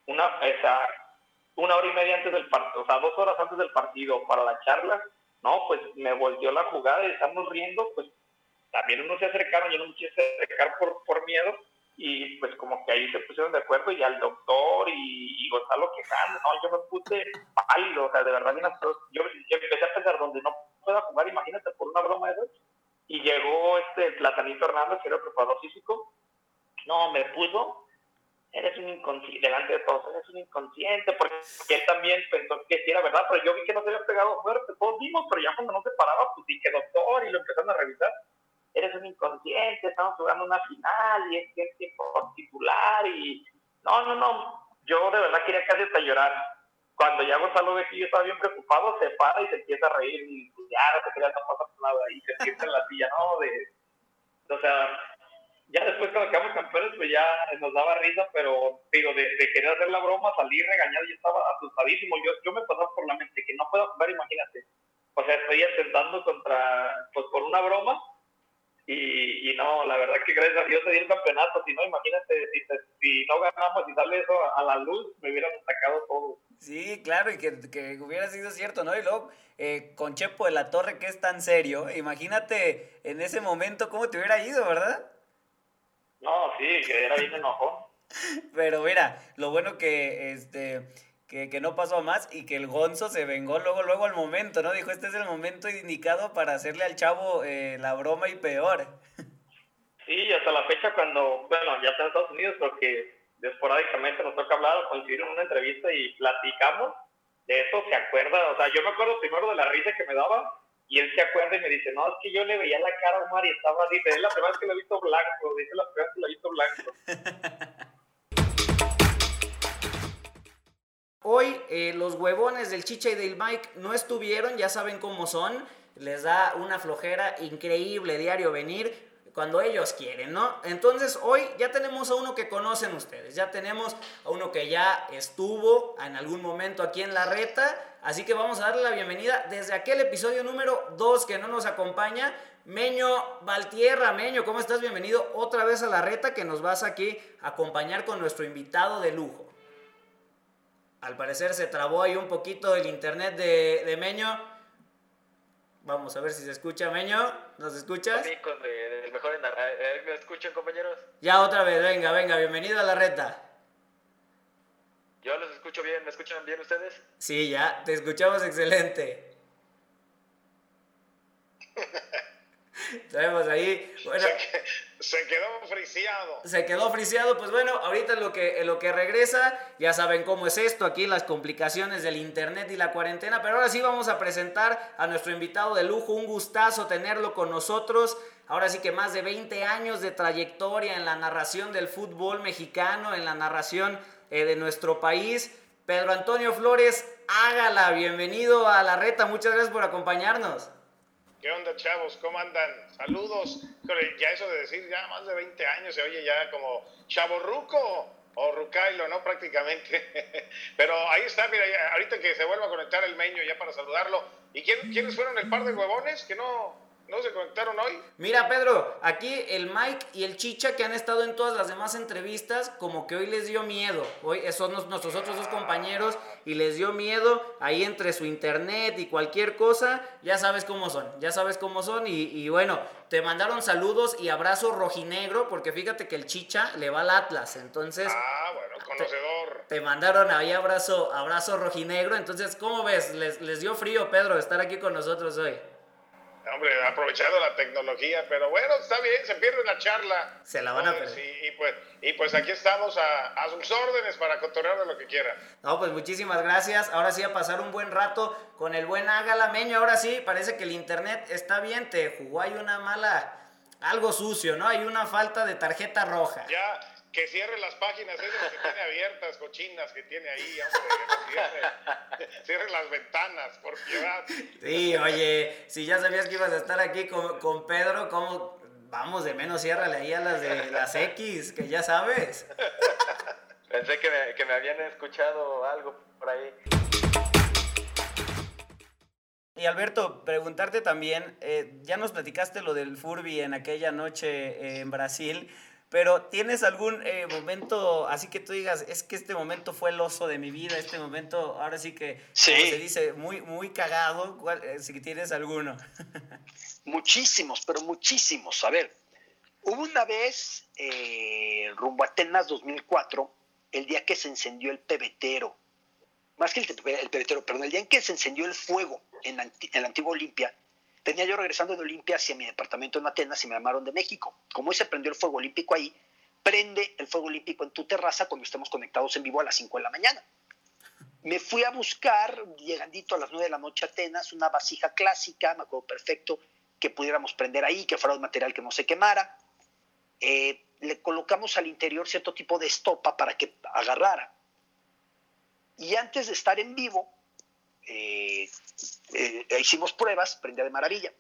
Una, o una hora y media antes del partido, o sea, dos horas antes del partido para la charla, no, pues me volteó la jugada y estamos riendo, pues también uno se acercaron, yo no me quise acercar por, por miedo, y pues como que ahí se pusieron de acuerdo y al doctor y, y Gonzalo quejando, no, yo me puse pálido, o sea, de verdad, yo, yo empecé a pensar, donde no pueda jugar, imagínate, por una broma de eso, y llegó este Platanito Hernández, que era preparador físico, no, me puso, eres un inconsciente, delante de todos, eres un inconsciente, porque él también pensó que sí era verdad, pero yo vi que no se había pegado fuerte, todos vimos, pero ya cuando no se paraba, pues dije, doctor, y lo empezaron a revisar, eres un inconsciente, estamos jugando una final y es que es tiempo titular y no, no, no, yo de verdad quería casi hasta llorar. Cuando ya Gonzalo ve que yo estaba bien preocupado, se para y se empieza a reír y ya no se quería no pasa nada y se sienta en la silla, ¿no? De, o sea, ya después cuando quedamos campeones pues ya nos daba risa, pero digo, de, de querer hacer la broma, salí regañado y estaba asustadísimo. Yo, yo me pasaba por la mente que no puedo jugar, imagínate. O sea, estoy atentando contra, pues por una broma y, y, no, la verdad que gracias a Dios se dio el campeonato. Si no, imagínate, si, si no ganamos y sale eso a, la luz, me hubieran sacado todo. Sí, claro, y que, que hubiera sido cierto, ¿no? Y luego, eh, con Chepo de la Torre, que es tan serio, imagínate en ese momento cómo te hubiera ido, ¿verdad? No, sí, que era bien enojón. Pero mira, lo bueno que este que, que, no pasó más y que el Gonzo se vengó luego, luego al momento, ¿no? Dijo, este es el momento indicado para hacerle al chavo eh, la broma y peor. Sí, hasta la fecha cuando, bueno, ya está en Estados Unidos, porque esporádicamente nos toca hablar coincidir en una entrevista y platicamos de eso, se acuerda, o sea, yo me acuerdo primero de la risa que me daba y él se acuerda y me dice, no, es que yo le veía la cara a Omar y estaba, dice, es la primera vez que lo he visto blanco, dice, la primera vez que lo he visto blanco. Hoy eh, los huevones del Chicha y del Mike no estuvieron, ya saben cómo son. Les da una flojera increíble diario venir cuando ellos quieren, ¿no? Entonces hoy ya tenemos a uno que conocen ustedes, ya tenemos a uno que ya estuvo en algún momento aquí en la reta, así que vamos a darle la bienvenida desde aquel episodio número 2 que no nos acompaña, Meño Valtierra. Meño, ¿cómo estás? Bienvenido otra vez a la reta que nos vas aquí a acompañar con nuestro invitado de lujo. Al parecer se trabó ahí un poquito el internet de, Meño. Vamos a ver si se escucha, Meño. ¿Nos escuchas? Sí, con de, mejor en eh, ¿Me escuchan, compañeros? Ya otra vez, venga, venga, bienvenido a la reta. Yo los escucho bien, ¿me escuchan bien ustedes? Sí, ya, te escuchamos excelente. Ahí. Bueno, se quedó friciado. Se quedó friciado, pues bueno, ahorita lo que, lo que regresa, ya saben cómo es esto, aquí las complicaciones del internet y la cuarentena, pero ahora sí vamos a presentar a nuestro invitado de lujo, un gustazo tenerlo con nosotros. Ahora sí que más de 20 años de trayectoria en la narración del fútbol mexicano, en la narración eh, de nuestro país. Pedro Antonio Flores, hágala, bienvenido a la reta, muchas gracias por acompañarnos. ¿Qué onda, chavos? ¿Cómo andan? Saludos. Ya eso de decir ya más de 20 años se oye ya como chaborruco o rucailo, ¿no? Prácticamente. Pero ahí está, mira, ahorita que se vuelva a conectar el meño ya para saludarlo. ¿Y quién, quiénes fueron el par de huevones que no, ¿No se conectaron hoy? Mira, Pedro, aquí el Mike y el Chicha que han estado en todas las demás entrevistas, como que hoy les dio miedo. Hoy son nuestros otros dos compañeros y les dio miedo ahí entre su internet y cualquier cosa. Ya sabes cómo son, ya sabes cómo son. Y, bueno, te mandaron saludos y abrazo rojinegro, porque fíjate que el Chicha le va al Atlas. Entonces. Ah, bueno, conocedor. Te, mandaron ahí abrazo, abrazo rojinegro. Entonces, ¿cómo ves? Les, les dio frío, Pedro, estar aquí con nosotros hoy. Hombre, aprovechando la tecnología, pero bueno, está bien, se pierde la charla. Se la van a perder. y, pues, y pues aquí estamos a, sus órdenes para cotorrear de lo que quiera. No, pues muchísimas gracias. Ahora sí a pasar un buen rato con el buen Ágalameño. Ahora sí, parece que el internet está bien, te jugó ahí una mala, algo sucio, ¿no? Hay una falta de tarjeta roja. Ya, que cierre las páginas esas que tiene abiertas, cochinas que tiene ahí, hombre, cierre, las ventanas, por piedad. Sí, oye, si ya sabías que ibas a estar aquí con, con Pedro, ¿cómo? Vamos, de menos ciérrale ahí a las de las X, que ya sabes. Pensé que me, que me habían escuchado algo por ahí. Y Alberto, preguntarte también, eh, ya nos platicaste lo del Furby en aquella noche en Brasil, Pero ¿tienes algún eh, momento así que tú digas, es que este momento fue el oso de mi vida, este momento, ahora sí que, como se dice, muy, muy cagado, ¿cuál, eh, si tienes alguno? muchísimos, pero muchísimos. A ver, hubo una vez, eh, rumbo a Atenas 2004, el día que se encendió el pebetero, más que el, el pebetero, perdón, el día en que se encendió el fuego en, en la antigua Olimpia, Tenía yo regresando de Olimpia hacia mi departamento en Atenas y me llamaron de México. Como se prendió el fuego olímpico ahí, prende el fuego olímpico en tu terraza cuando estemos conectados en vivo a las 5 de la mañana. Me fui a buscar, llegandito a las 9 de la noche a Atenas, una vasija clásica, me acuerdo perfecto, que pudiéramos prender ahí, que fuera un material que no se quemara. Eh, le colocamos al interior cierto tipo de estopa para que agarrara. Y antes de estar en vivo, eh, eh, hicimos pruebas, prendía de maravilla.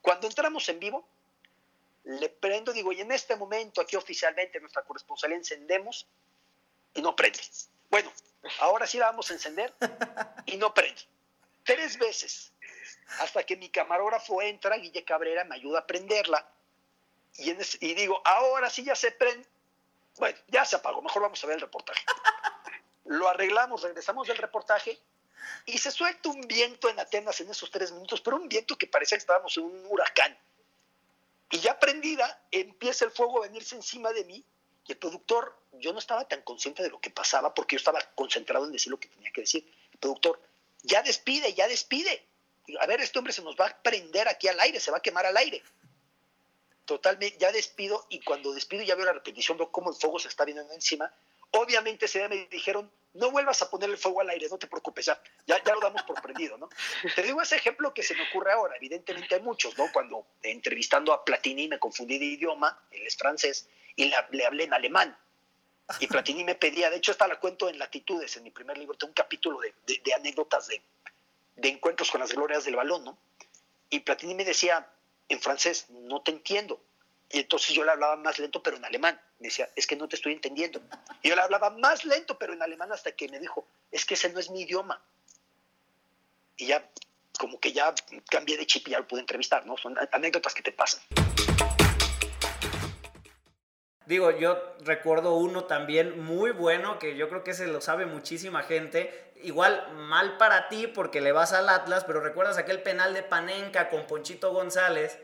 Cuando entramos en vivo, le prendo, digo, y en este momento aquí oficialmente nuestra corresponsalía encendemos y no prende. Bueno, ahora sí la vamos a encender y no prende. Tres veces, hasta que mi camarógrafo entra, Guille Cabrera, me ayuda a prenderla y, y digo, ahora sí ya se prende. Bueno, ya se apagó, mejor vamos a ver el reportaje. Lo arreglamos, regresamos del reportaje y se suelta un viento en Atenas en esos tres minutos, pero un viento que parecía que estábamos en un huracán. Y ya prendida, empieza el fuego a venirse encima de mí. Y el productor, yo no estaba tan consciente de lo que pasaba porque yo estaba concentrado en decir lo que tenía que decir. El productor, ya despide, ya despide. A ver, este hombre se nos va a prender aquí al aire, se va a quemar al aire. Totalmente, ya despido y cuando despido ya veo la repetición, veo cómo el fuego se está viniendo encima. Obviamente día me dijeron, no vuelvas a poner el fuego al aire, no te preocupes, ya, ya, lo damos por prendido, ¿no? Te digo ese ejemplo que se me ocurre ahora, evidentemente hay muchos, ¿no? Cuando entrevistando a Platini me confundí de idioma, él es francés, y le, hablé en alemán. Y Platini me pedía, de hecho esta la cuento en Latitudes, en mi primer libro, tengo un capítulo de, anécdotas de, de encuentros con las glorias del balón, ¿no? Y Platini me decía en francés, no te entiendo. Y entonces yo le hablaba más lento, pero en alemán. Me decía, es que no te estoy entendiendo. Y yo le hablaba más lento, pero en alemán, hasta que me dijo, es que ese no es mi idioma. Y ya, como que ya cambié de chip y ya lo pude entrevistar, ¿no? Son anécdotas que te pasan. Digo, yo recuerdo uno también muy bueno que yo creo que se lo sabe muchísima gente. Igual mal para ti porque le vas al Atlas, pero recuerdas aquel penal de Panenka con Ponchito González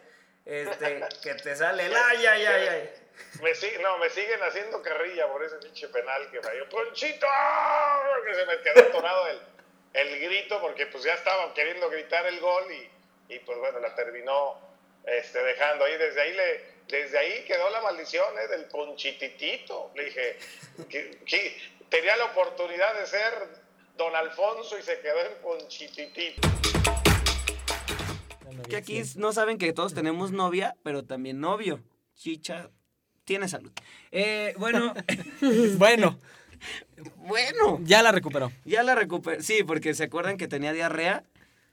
este, que te sale el ay, ay, ay, ay. Me no, me siguen haciendo carrilla por ese pinche penal que falló. ¡Ponchito! Que se me quedó atorado el, el grito porque pues ya estaba queriendo gritar el gol y, y pues bueno, la terminó este, dejando ahí. Desde ahí, le, desde ahí quedó la maldición ¿eh? del ponchititito. Le dije, que, tenía la oportunidad de ser don Alfonso y se quedó en ponchititito. Que aquí no saben que todos tenemos novia, pero también novio. Chicha tiene salud. Eh, bueno. bueno. Bueno. Ya la recuperó. Ya la recuperó. Sí, porque se acuerdan que tenía diarrea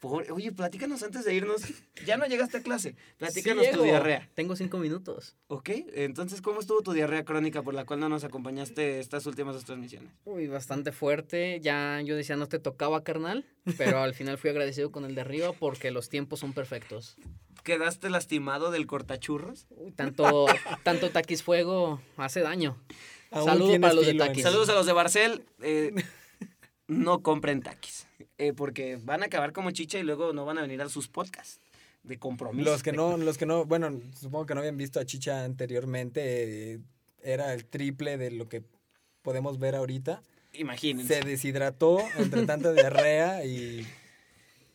oye, platícanos antes de irnos. Ya no llegaste a clase. Platícanos tu diarrea. Tengo cinco minutos. Ok, entonces, ¿cómo estuvo tu diarrea crónica por la cual no nos acompañaste estas últimas dos transmisiones? Uy, bastante fuerte. Ya yo decía, no te tocaba, carnal. Pero al final fui agradecido con el de arriba porque los tiempos son perfectos. ¿Quedaste lastimado del cortachurros? Uy, tanto, tanto taquis fuego hace daño. Saludos para los de taquis. Saludos a los de Barcel. Eh, no compren taquis. Eh, porque van a acabar como chicha y luego no van a venir a sus podcasts de compromiso. Los que no, los que no, bueno, supongo que no habían visto a Chicha anteriormente, eh, era el triple de lo que podemos ver ahorita. Imagínense. Se deshidrató entre tanta diarrea y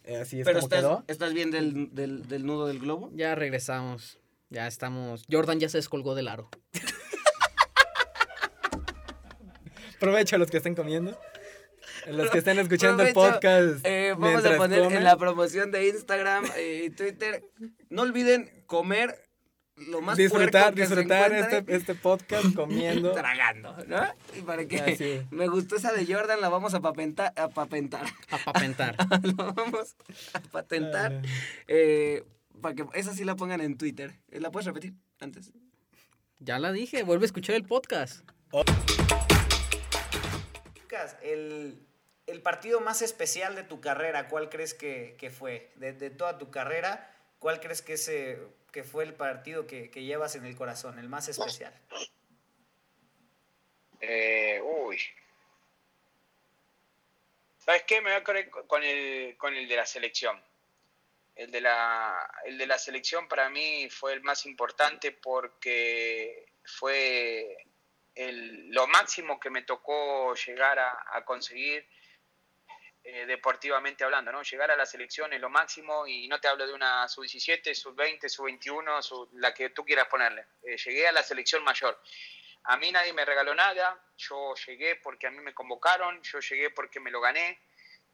eh, así es Pero como estás, quedó. ¿Estás bien del, del, del nudo del globo? Ya regresamos. Ya estamos. Jordan ya se descolgó del aro. Aprovecho a los que estén comiendo. Los que estén escuchando el podcast. Eh, vamos a poner en la promoción de Instagram y Twitter. No olviden comer lo más disfrutar, disfrutar este, este, podcast comiendo. Tragando, ¿no? Y para que me gustó esa de Jordan, la vamos a papentar. A papentar. A papentar. la vamos a patentar. Eh, para que esa sí la pongan en Twitter. ¿La puedes repetir antes? Ya la dije, vuelve a escuchar el podcast. El, el partido más especial de tu carrera, ¿cuál crees que, que fue? De, toda tu carrera, ¿cuál crees que, ese, que fue el partido que, que, llevas en el corazón, el más especial? Eh, uy. ¿Sabes qué? Me voy a correr con el, con el de la selección. El de la, el de la selección para mí fue el más importante porque fue el, lo máximo que me tocó llegar a, conseguir eh, deportivamente hablando, ¿no? Llegar a la selección es lo máximo y no te hablo de una sub-17, sub-20, sub-21, la que tú quieras ponerle. Eh, llegué a la selección mayor. A mí nadie me regaló nada, yo llegué porque a mí me convocaron, yo llegué porque me lo gané.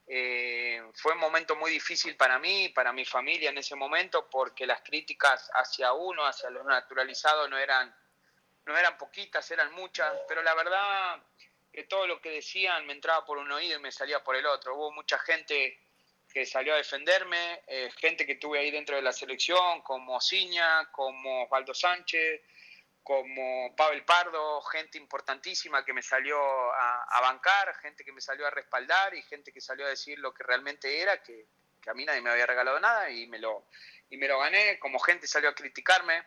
Eh, fue un momento muy difícil para mí para mi familia en ese momento porque las críticas hacia uno, hacia los naturalizados no eran, no eran poquitas, eran muchas, pero la verdad que todo lo que decían me entraba por un oído y me salía por el otro. Hubo mucha gente que salió a defenderme, eh, gente que tuve ahí dentro de la selección, como Ciña, como Osvaldo Sánchez, como Pavel Pardo, gente importantísima que me salió a, bancar, gente que me salió a respaldar y gente que salió a decir lo que realmente era, que, a mí nadie me había regalado nada y me lo, y me lo gané, como gente salió a criticarme,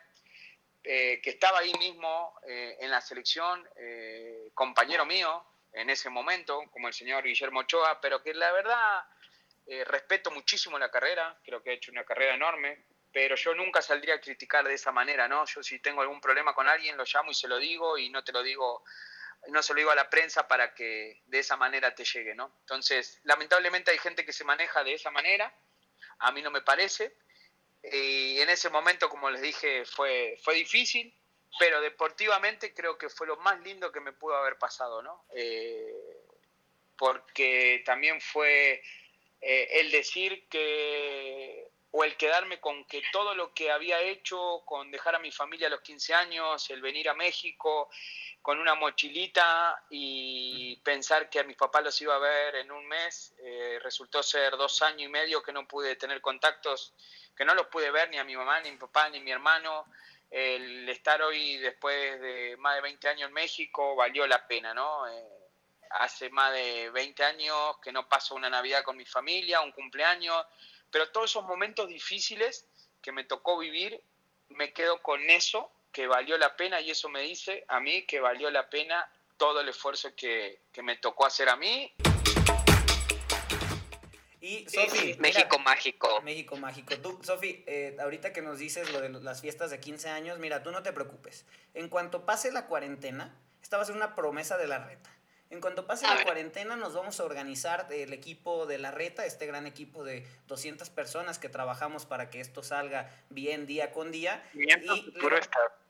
eh, que estaba ahí mismo eh, en la selección, eh, compañero mío en ese momento, como el señor Guillermo Ochoa, pero que la verdad respeto muchísimo la carrera, creo que ha hecho una carrera enorme, pero yo nunca saldría a criticar de esa manera, ¿no? Yo si tengo algún problema con alguien lo llamo y se lo digo y no te lo digo, no se lo digo a la prensa para que de esa manera te llegue, ¿no? Entonces, lamentablemente hay gente que se maneja de esa manera, a mí no me parece, y en ese momento, como les dije, fue, fue difícil, pero deportivamente creo que fue lo más lindo que me pudo haber pasado, ¿no? Eh, porque también fue eh, el decir que o el quedarme con que todo lo que había hecho, con dejar a mi familia a los 15 años, el venir a México con una mochilita y pensar que a mis papás los iba a ver en un mes, eh, resultó ser dos años y medio que no pude tener contactos, que no los pude ver ni a mi mamá, ni a mi papá, ni a mi hermano. El estar hoy después de más de 20 años en México valió la pena, ¿no? Eh, hace más de 20 años que no paso una Navidad con mi familia, un cumpleaños, pero todos esos momentos difíciles que me tocó vivir, me quedo con eso, que valió la pena, y eso me dice a mí que valió la pena todo el esfuerzo que, me tocó hacer a mí. Y Sofi, México mágico. México mágico. Tú, Sofi, eh, ahorita que nos dices lo de las fiestas de 15 años, mira, tú no te preocupes. En cuanto pase la cuarentena, esta va a ser una promesa de la reta. En cuanto pase la cuarentena, nos vamos a organizar el equipo de la reta, este gran equipo de 200 personas que trabajamos para que esto salga bien día con día. y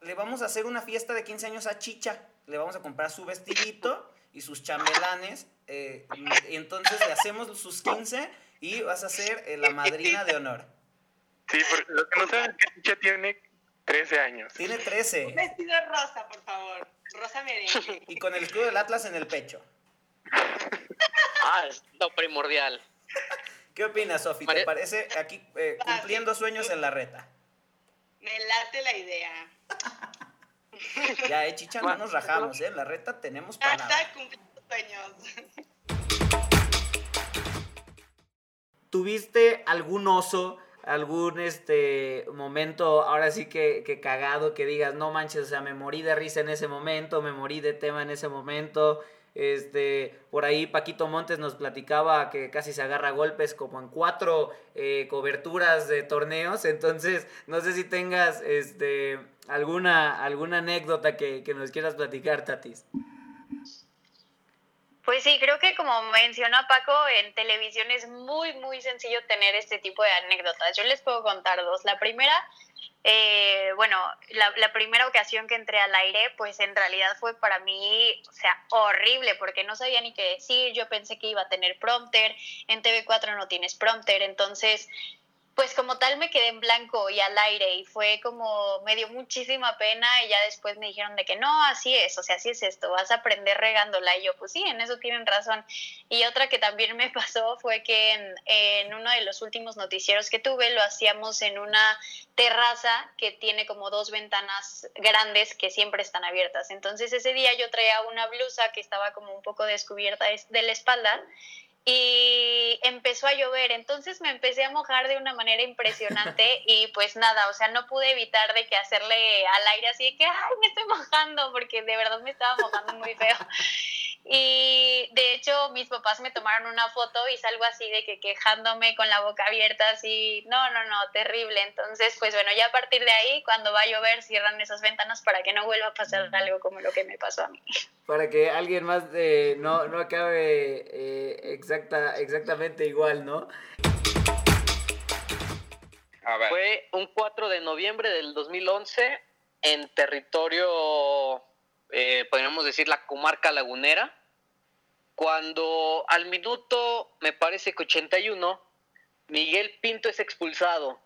le, vamos a hacer una fiesta de 15 años a Chicha. Le vamos a comprar su vestidito y sus chambelanes. Eh, y entonces le hacemos sus 15 y vas a ser eh, la madrina de honor. Sí, porque lo que no saben es que Chicha tiene 13 años. Tiene 13. Un vestido rosa, por favor. Rosa merengue. Y con el escudo del Atlas en el pecho. Ah, es lo primordial. ¿Qué opinas, Sofi? ¿Te parece aquí eh, cumpliendo sueños en la reta? Me late la idea. Ya, eh, chicha, no nos rajamos, ¿eh? En la reta tenemos para Hasta cumpliendo sueños. ¿Tuviste algún oso algún este momento ahora sí que, que, cagado que digas, no manches, o sea, me morí de risa en ese momento, me morí de tema en ese momento. Este, por ahí Paquito Montes nos platicaba que casi se agarra golpes como en cuatro eh, coberturas de torneos. Entonces, no sé si tengas este, alguna, alguna anécdota que, que nos quieras platicar, Tatis. Pues sí, creo que como menciona Paco, en televisión es muy, muy sencillo tener este tipo de anécdotas. Yo les puedo contar dos. La primera, eh, bueno, la, primera ocasión que entré al aire, pues en realidad fue para mí, o sea, horrible, porque no sabía ni qué decir. Yo pensé que iba a tener prompter. En TV4 no tienes prompter, entonces pues como tal me quedé en blanco y al aire y fue como, me dio muchísima pena y ya después me dijeron de que no, así es, o sea, así es esto, vas a aprender regándola y yo, pues sí, en eso tienen razón. Y otra que también me pasó fue que en, en uno de los últimos noticieros que tuve lo hacíamos en una terraza que tiene como dos ventanas grandes que siempre están abiertas. Entonces ese día yo traía una blusa que estaba como un poco descubierta de la espalda y empezó a llover, entonces me empecé a mojar de una manera impresionante y pues nada, o sea, no pude evitar de que hacerle al aire así de que, ay, me estoy mojando, porque de verdad me estaba mojando muy feo. Y de hecho mis papás me tomaron una foto y salgo así de que quejándome con la boca abierta, así, no, no, no, terrible. Entonces, pues bueno, ya a partir de ahí, cuando va a llover, cierran esas ventanas para que no vuelva a pasar algo como lo que me pasó a mí. Para que alguien más eh, no, no acabe eh, exacta, exactamente igual, ¿no? Fue un 4 de noviembre del 2011 en territorio eh, podríamos decir, la comarca lagunera, cuando al minuto, me parece que 81, Miguel Pinto es expulsado.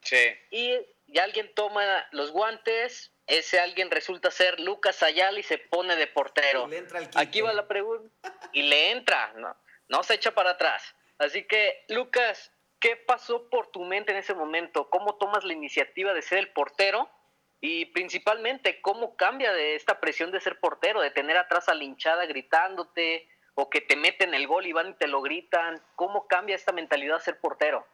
Sí. Y, y alguien toma los guantes, ese alguien resulta ser Lucas Ayala y se pone de portero. Le entra el Aquí va la pregunta. Y le entra, no, no se echa para atrás. Así que, Lucas, ¿qué pasó por tu mente en ese momento? ¿Cómo tomas la iniciativa de ser el portero? Y principalmente, ¿cómo cambia de esta presión de ser portero, de tener atrás a la hinchada gritándote, o que te meten el gol y van y te lo gritan? ¿Cómo cambia esta mentalidad de ser portero?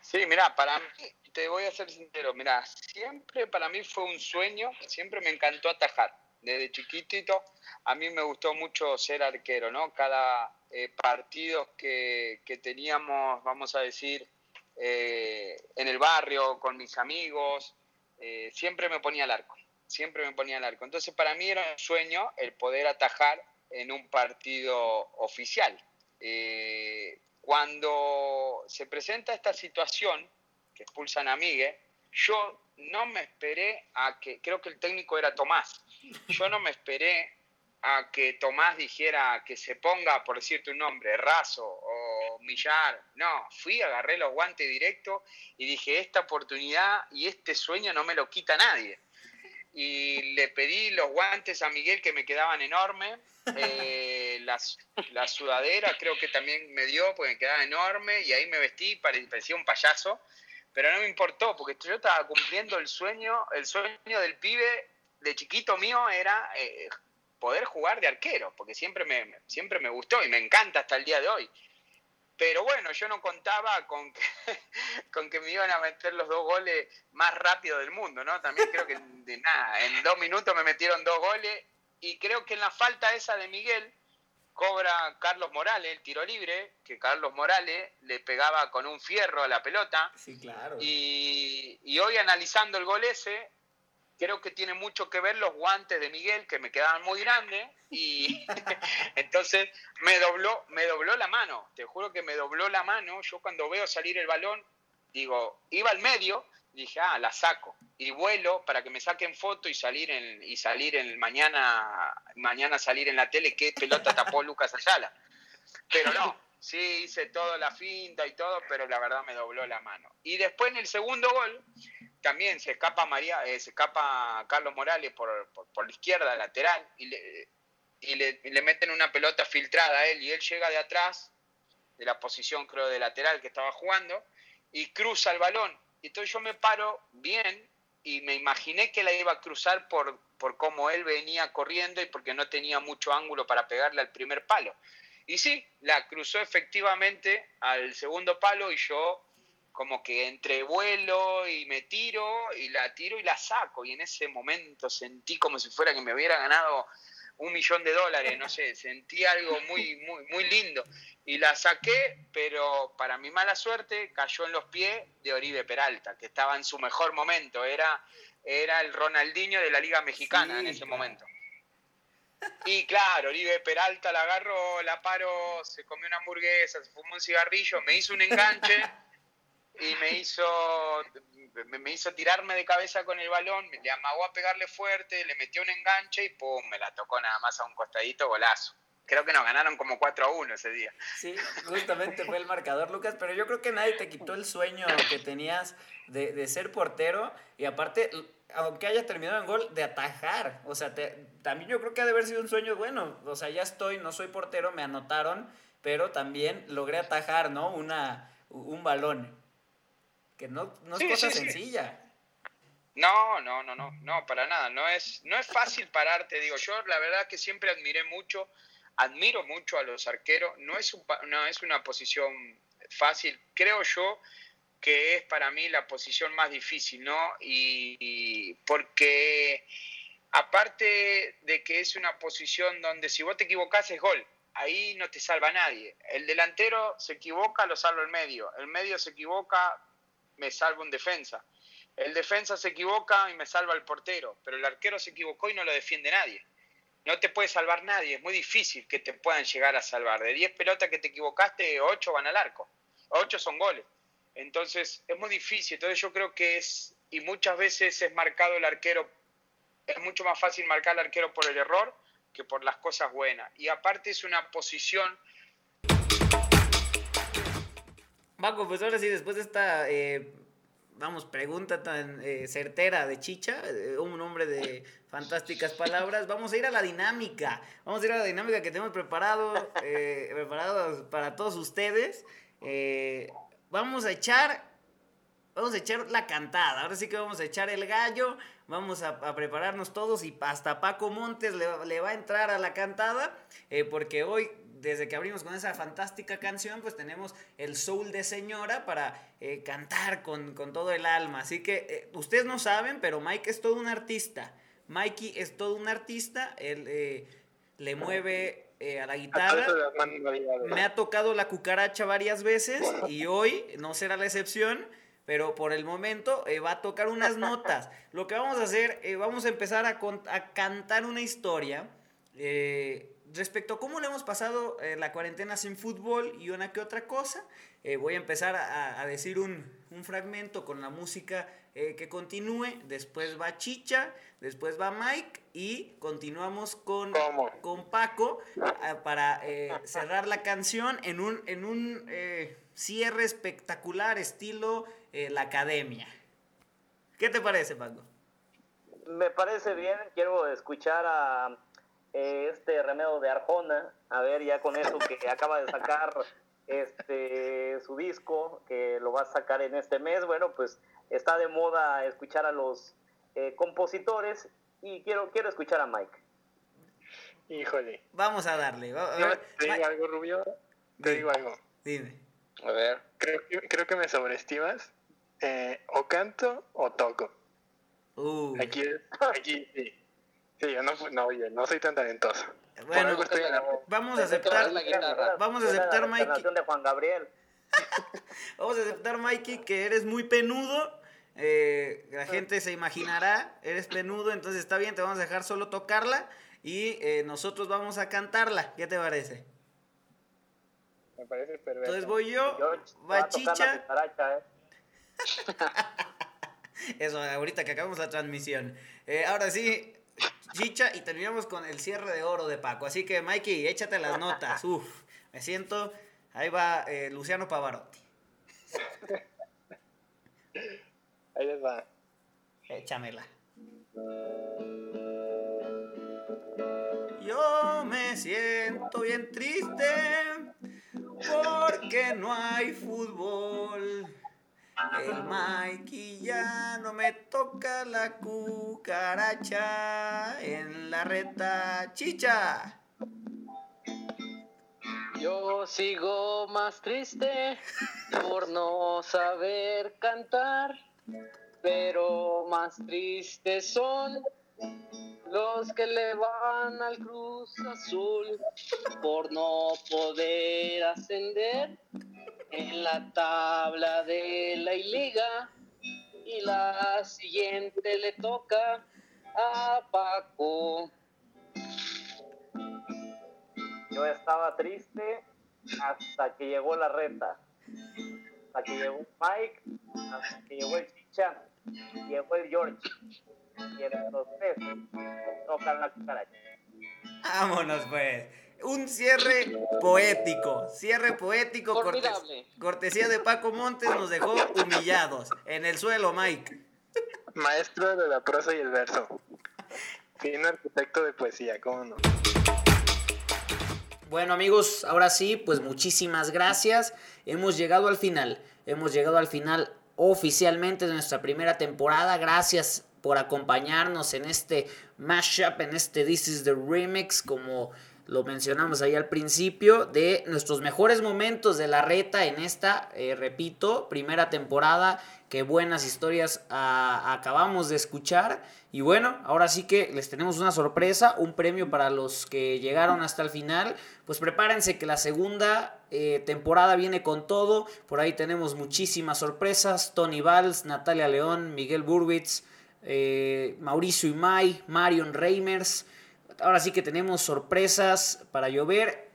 Sí, mira, para mí, te voy a ser sincero, mira, siempre para mí fue un sueño, siempre me encantó atajar. Desde chiquitito a mí me gustó mucho ser arquero, ¿no? Cada eh, partido que, que, teníamos, vamos a decir, eh, en el barrio, con mis amigos, eh, siempre me ponía al arco, siempre me ponía al arco. Entonces para mí era un sueño el poder atajar en un partido oficial. Cuando se presenta esta situación, que expulsan a Miguel, yo no me esperé a que, creo que el técnico era Tomás, yo no me esperé a que Tomás dijera que se ponga, por decirte un nombre, Razo o Millar. No, fui, agarré los guantes directo y dije, esta oportunidad y este sueño no me lo quita nadie. Y le pedí los guantes a Miguel que me quedaban enormes. Eh, la, sudadera creo que también me dio porque me quedaba enorme y ahí me vestí, parecía un payaso. Pero no me importó porque yo estaba cumpliendo el sueño, el sueño del pibe de chiquito mío era eh, poder jugar de arquero, porque siempre me, siempre me gustó y me encanta hasta el día de hoy. Pero bueno, yo no contaba con que, con que me iban a meter los dos goles más rápido del mundo, ¿no? También creo que de nada, en dos minutos me metieron dos goles y creo que en la falta esa de Miguel cobra Carlos Morales el tiro libre, que Carlos Morales le pegaba con un fierro a la pelota. Sí, claro. Y, y hoy analizando el gol ese, creo que tiene mucho que ver los guantes de Miguel que me quedaban muy grandes y entonces me dobló, me dobló la mano, te juro que me dobló la mano, yo cuando veo salir el balón, digo, iba al medio, dije, ah, la saco y vuelo para que me saquen foto y salir en y salir en mañana mañana salir en la tele qué pelota tapó Lucas Ayala. Pero no, sí hice toda la finta y todo, pero la verdad me dobló la mano. Y después en el segundo gol también se escapa María, eh, se escapa Carlos Morales por, por, la izquierda, lateral, y, le, y le, le, meten una pelota filtrada a él, y él llega de atrás, de la posición creo de lateral que estaba jugando, y cruza el balón. Entonces yo me paro bien y me imaginé que la iba a cruzar por, por cómo él venía corriendo y porque no tenía mucho ángulo para pegarle al primer palo. Y sí, la cruzó efectivamente al segundo palo y yo como que entre vuelo y me tiro y la tiro y la saco y en ese momento sentí como si fuera que me hubiera ganado un millón de dólares, no sé, sentí algo muy, muy, muy lindo. Y la saqué, pero para mi mala suerte cayó en los pies de Oribe Peralta, que estaba en su mejor momento, era, era el Ronaldinho de la Liga Mexicana en ese momento. Y claro, Oribe Peralta la agarró, la paró, se comió una hamburguesa, se fumó un cigarrillo, me hizo un enganche y me hizo, me hizo tirarme de cabeza con el balón, le amagó a pegarle fuerte, le metió un enganche y pum, me la tocó nada más a un costadito, golazo. Creo que nos ganaron como 4 a 1 ese día. Sí, justamente fue el marcador, Lucas, pero yo creo que nadie te quitó el sueño que tenías de, de ser portero y aparte, aunque haya terminado en gol, de atajar. O sea, también yo creo que ha de haber sido un sueño bueno. O sea, ya estoy, no soy portero, me anotaron, pero también logré atajar, ¿no? Una, un balón que no, no es cosa sencilla. No, no, no, no, no, para nada. No es, no es fácil pararte, digo yo. La verdad que siempre admiré mucho admiro mucho a los arqueros, no es, no es una posición fácil, creo yo que es para mí la posición más difícil, ¿no? Y, porque aparte de que es una posición donde si vos te equivocás es gol, ahí no te salva nadie. El delantero se equivoca, lo salvo el medio. El medio se equivoca, me salva un defensa. El defensa se equivoca y me salva el portero, pero el arquero se equivocó y no lo defiende nadie. No te puede salvar nadie, es muy difícil que te puedan llegar a salvar. De 10 pelotas que te equivocaste, 8 van al arco, 8 son goles. Entonces es muy difícil, entonces yo creo que es, y muchas veces es marcado el arquero, es mucho más fácil marcar al arquero por el error que por las cosas buenas. Y aparte es una posición... Paco, pues ahora sí, después de esta eh, vamos, pregunta tan eh, certera de Chicha, eh, un hombre de fantásticas palabras. Vamos a ir a la dinámica. Vamos a ir a la dinámica que tenemos preparado, preparado para todos ustedes. vamos a echar, vamos a echar la cantada. Ahora sí que vamos a echar el gallo. Vamos a, prepararnos todos y hasta Paco Montes le va a entrar a la cantada, porque hoy desde que abrimos con esa fantástica canción, pues tenemos el soul de señora para eh, cantar con, todo el alma. Así que eh, ustedes no saben, pero Mike es todo un artista. Mikey es todo un artista. Él eh, le mueve a la guitarra. Me ha tocado la cucaracha varias veces y hoy no será la excepción. Pero por el momento va a tocar unas notas. Lo que vamos a hacer, vamos a empezar a, a cantar una historia respecto a cómo le hemos pasado eh, la cuarentena sin fútbol y una que otra cosa, eh, voy a empezar a, decir un, fragmento con la música eh, que continúe, después va Chicha, después va Mike y continuamos con, con Paco para cerrar la canción en un, en un cierre espectacular estilo La Academia. ¿Qué te parece, Paco? Me parece bien, quiero escuchar a este remedio de Arjona, a ver ya con eso que acaba de sacar este su disco, que lo va a sacar en este mes, bueno, pues está de moda escuchar a los eh, compositores y quiero, quiero escuchar a Mike. Híjole. Vamos a darle. ¿Te digo algo, Rubio? Te digo algo. Dime. A ver. Creo, creo que me sobreestimas. Eh, o canto o toco. Uh. Aquí, aquí sí. Sí, yo no, no, no soy tan talentoso. Bueno, vamos a aceptar, vamos a aceptar, Mikey. de Juan Gabriel. vamos a aceptar, Mikey, que eres muy penudo. Eh, la gente se imaginará, eres penudo, entonces está bien, te vamos a dejar solo tocarla y eh, nosotros vamos a cantarla. ¿Qué te parece? Me parece perfecto. Entonces voy yo, va Chicha. ¿eh? Eso, ahorita que acabamos la transmisión. ahora sí, Chicha y terminamos con el cierre de oro de Paco. Así que, Mikey, échate las notas. Uf, me siento. Ahí va eh, Luciano Pavarotti. Ahí les va. Échamela. Yo me siento bien triste porque no hay fútbol. El Mikey ya no me toca la cucaracha en la reta chicha. Yo sigo más triste por no saber cantar, pero más tristes son los que le van al Cruz Azul por no poder ascender en la tabla de la liga y la siguiente le toca a Paco. Yo estaba triste hasta que llegó la reta, hasta que llegó Mike, hasta que llegó el Chicha, llegó el George. Y en los tres tocan la cucaracha. Vámonos pues un cierre poético, cierre poético, cortesía de Paco Montes nos dejó humillados en el suelo, Mike. Maestro de la prosa y el verso. Fino arquitecto de poesía, ¿cómo no? Bueno amigos, ahora sí, pues muchísimas gracias. Hemos llegado al final, hemos llegado al final oficialmente de nuestra primera temporada. Gracias por acompañarnos en este mashup, en este This is the Remix, como lo mencionamos ahí al principio, de nuestros mejores momentos de la reta en esta, eh, repito, primera temporada. Qué buenas historias ah, acabamos de escuchar. Y bueno, ahora sí que les tenemos una sorpresa, un premio para los que llegaron hasta el final. Pues prepárense que la segunda eh, temporada viene con todo. Por ahí tenemos muchísimas sorpresas. Tony Valls, Natalia León, Miguel Burwitz, eh, Mauricio Imay, Marion Reimers. Ahora sí que tenemos sorpresas para llover.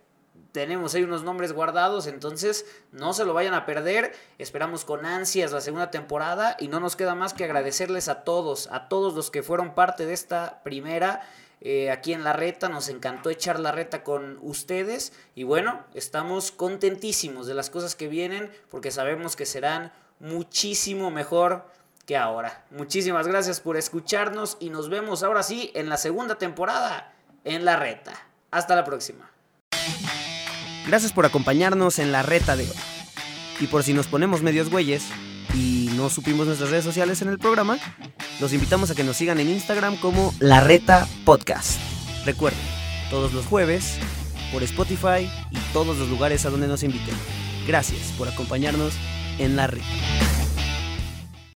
Tenemos ahí unos nombres guardados, entonces no se lo vayan a perder. Esperamos con ansias la segunda temporada y no nos queda más que agradecerles a todos, a todos los que fueron parte de esta primera. Eh, aquí en la reta. Nos encantó echar la reta con ustedes. Y bueno, estamos contentísimos de las cosas que vienen porque sabemos que serán muchísimo mejor que ahora. Muchísimas gracias por escucharnos y nos vemos ahora sí en la segunda temporada en la reta. Hasta la próxima. Gracias por acompañarnos en la reta de hoy. Y por si nos ponemos medios güeyes y no supimos nuestras redes sociales en el programa, los invitamos a que nos sigan en Instagram como La Reta Podcast. Recuerden, todos los jueves, por Spotify y todos los lugares a donde nos inviten. Gracias por acompañarnos en La Reta.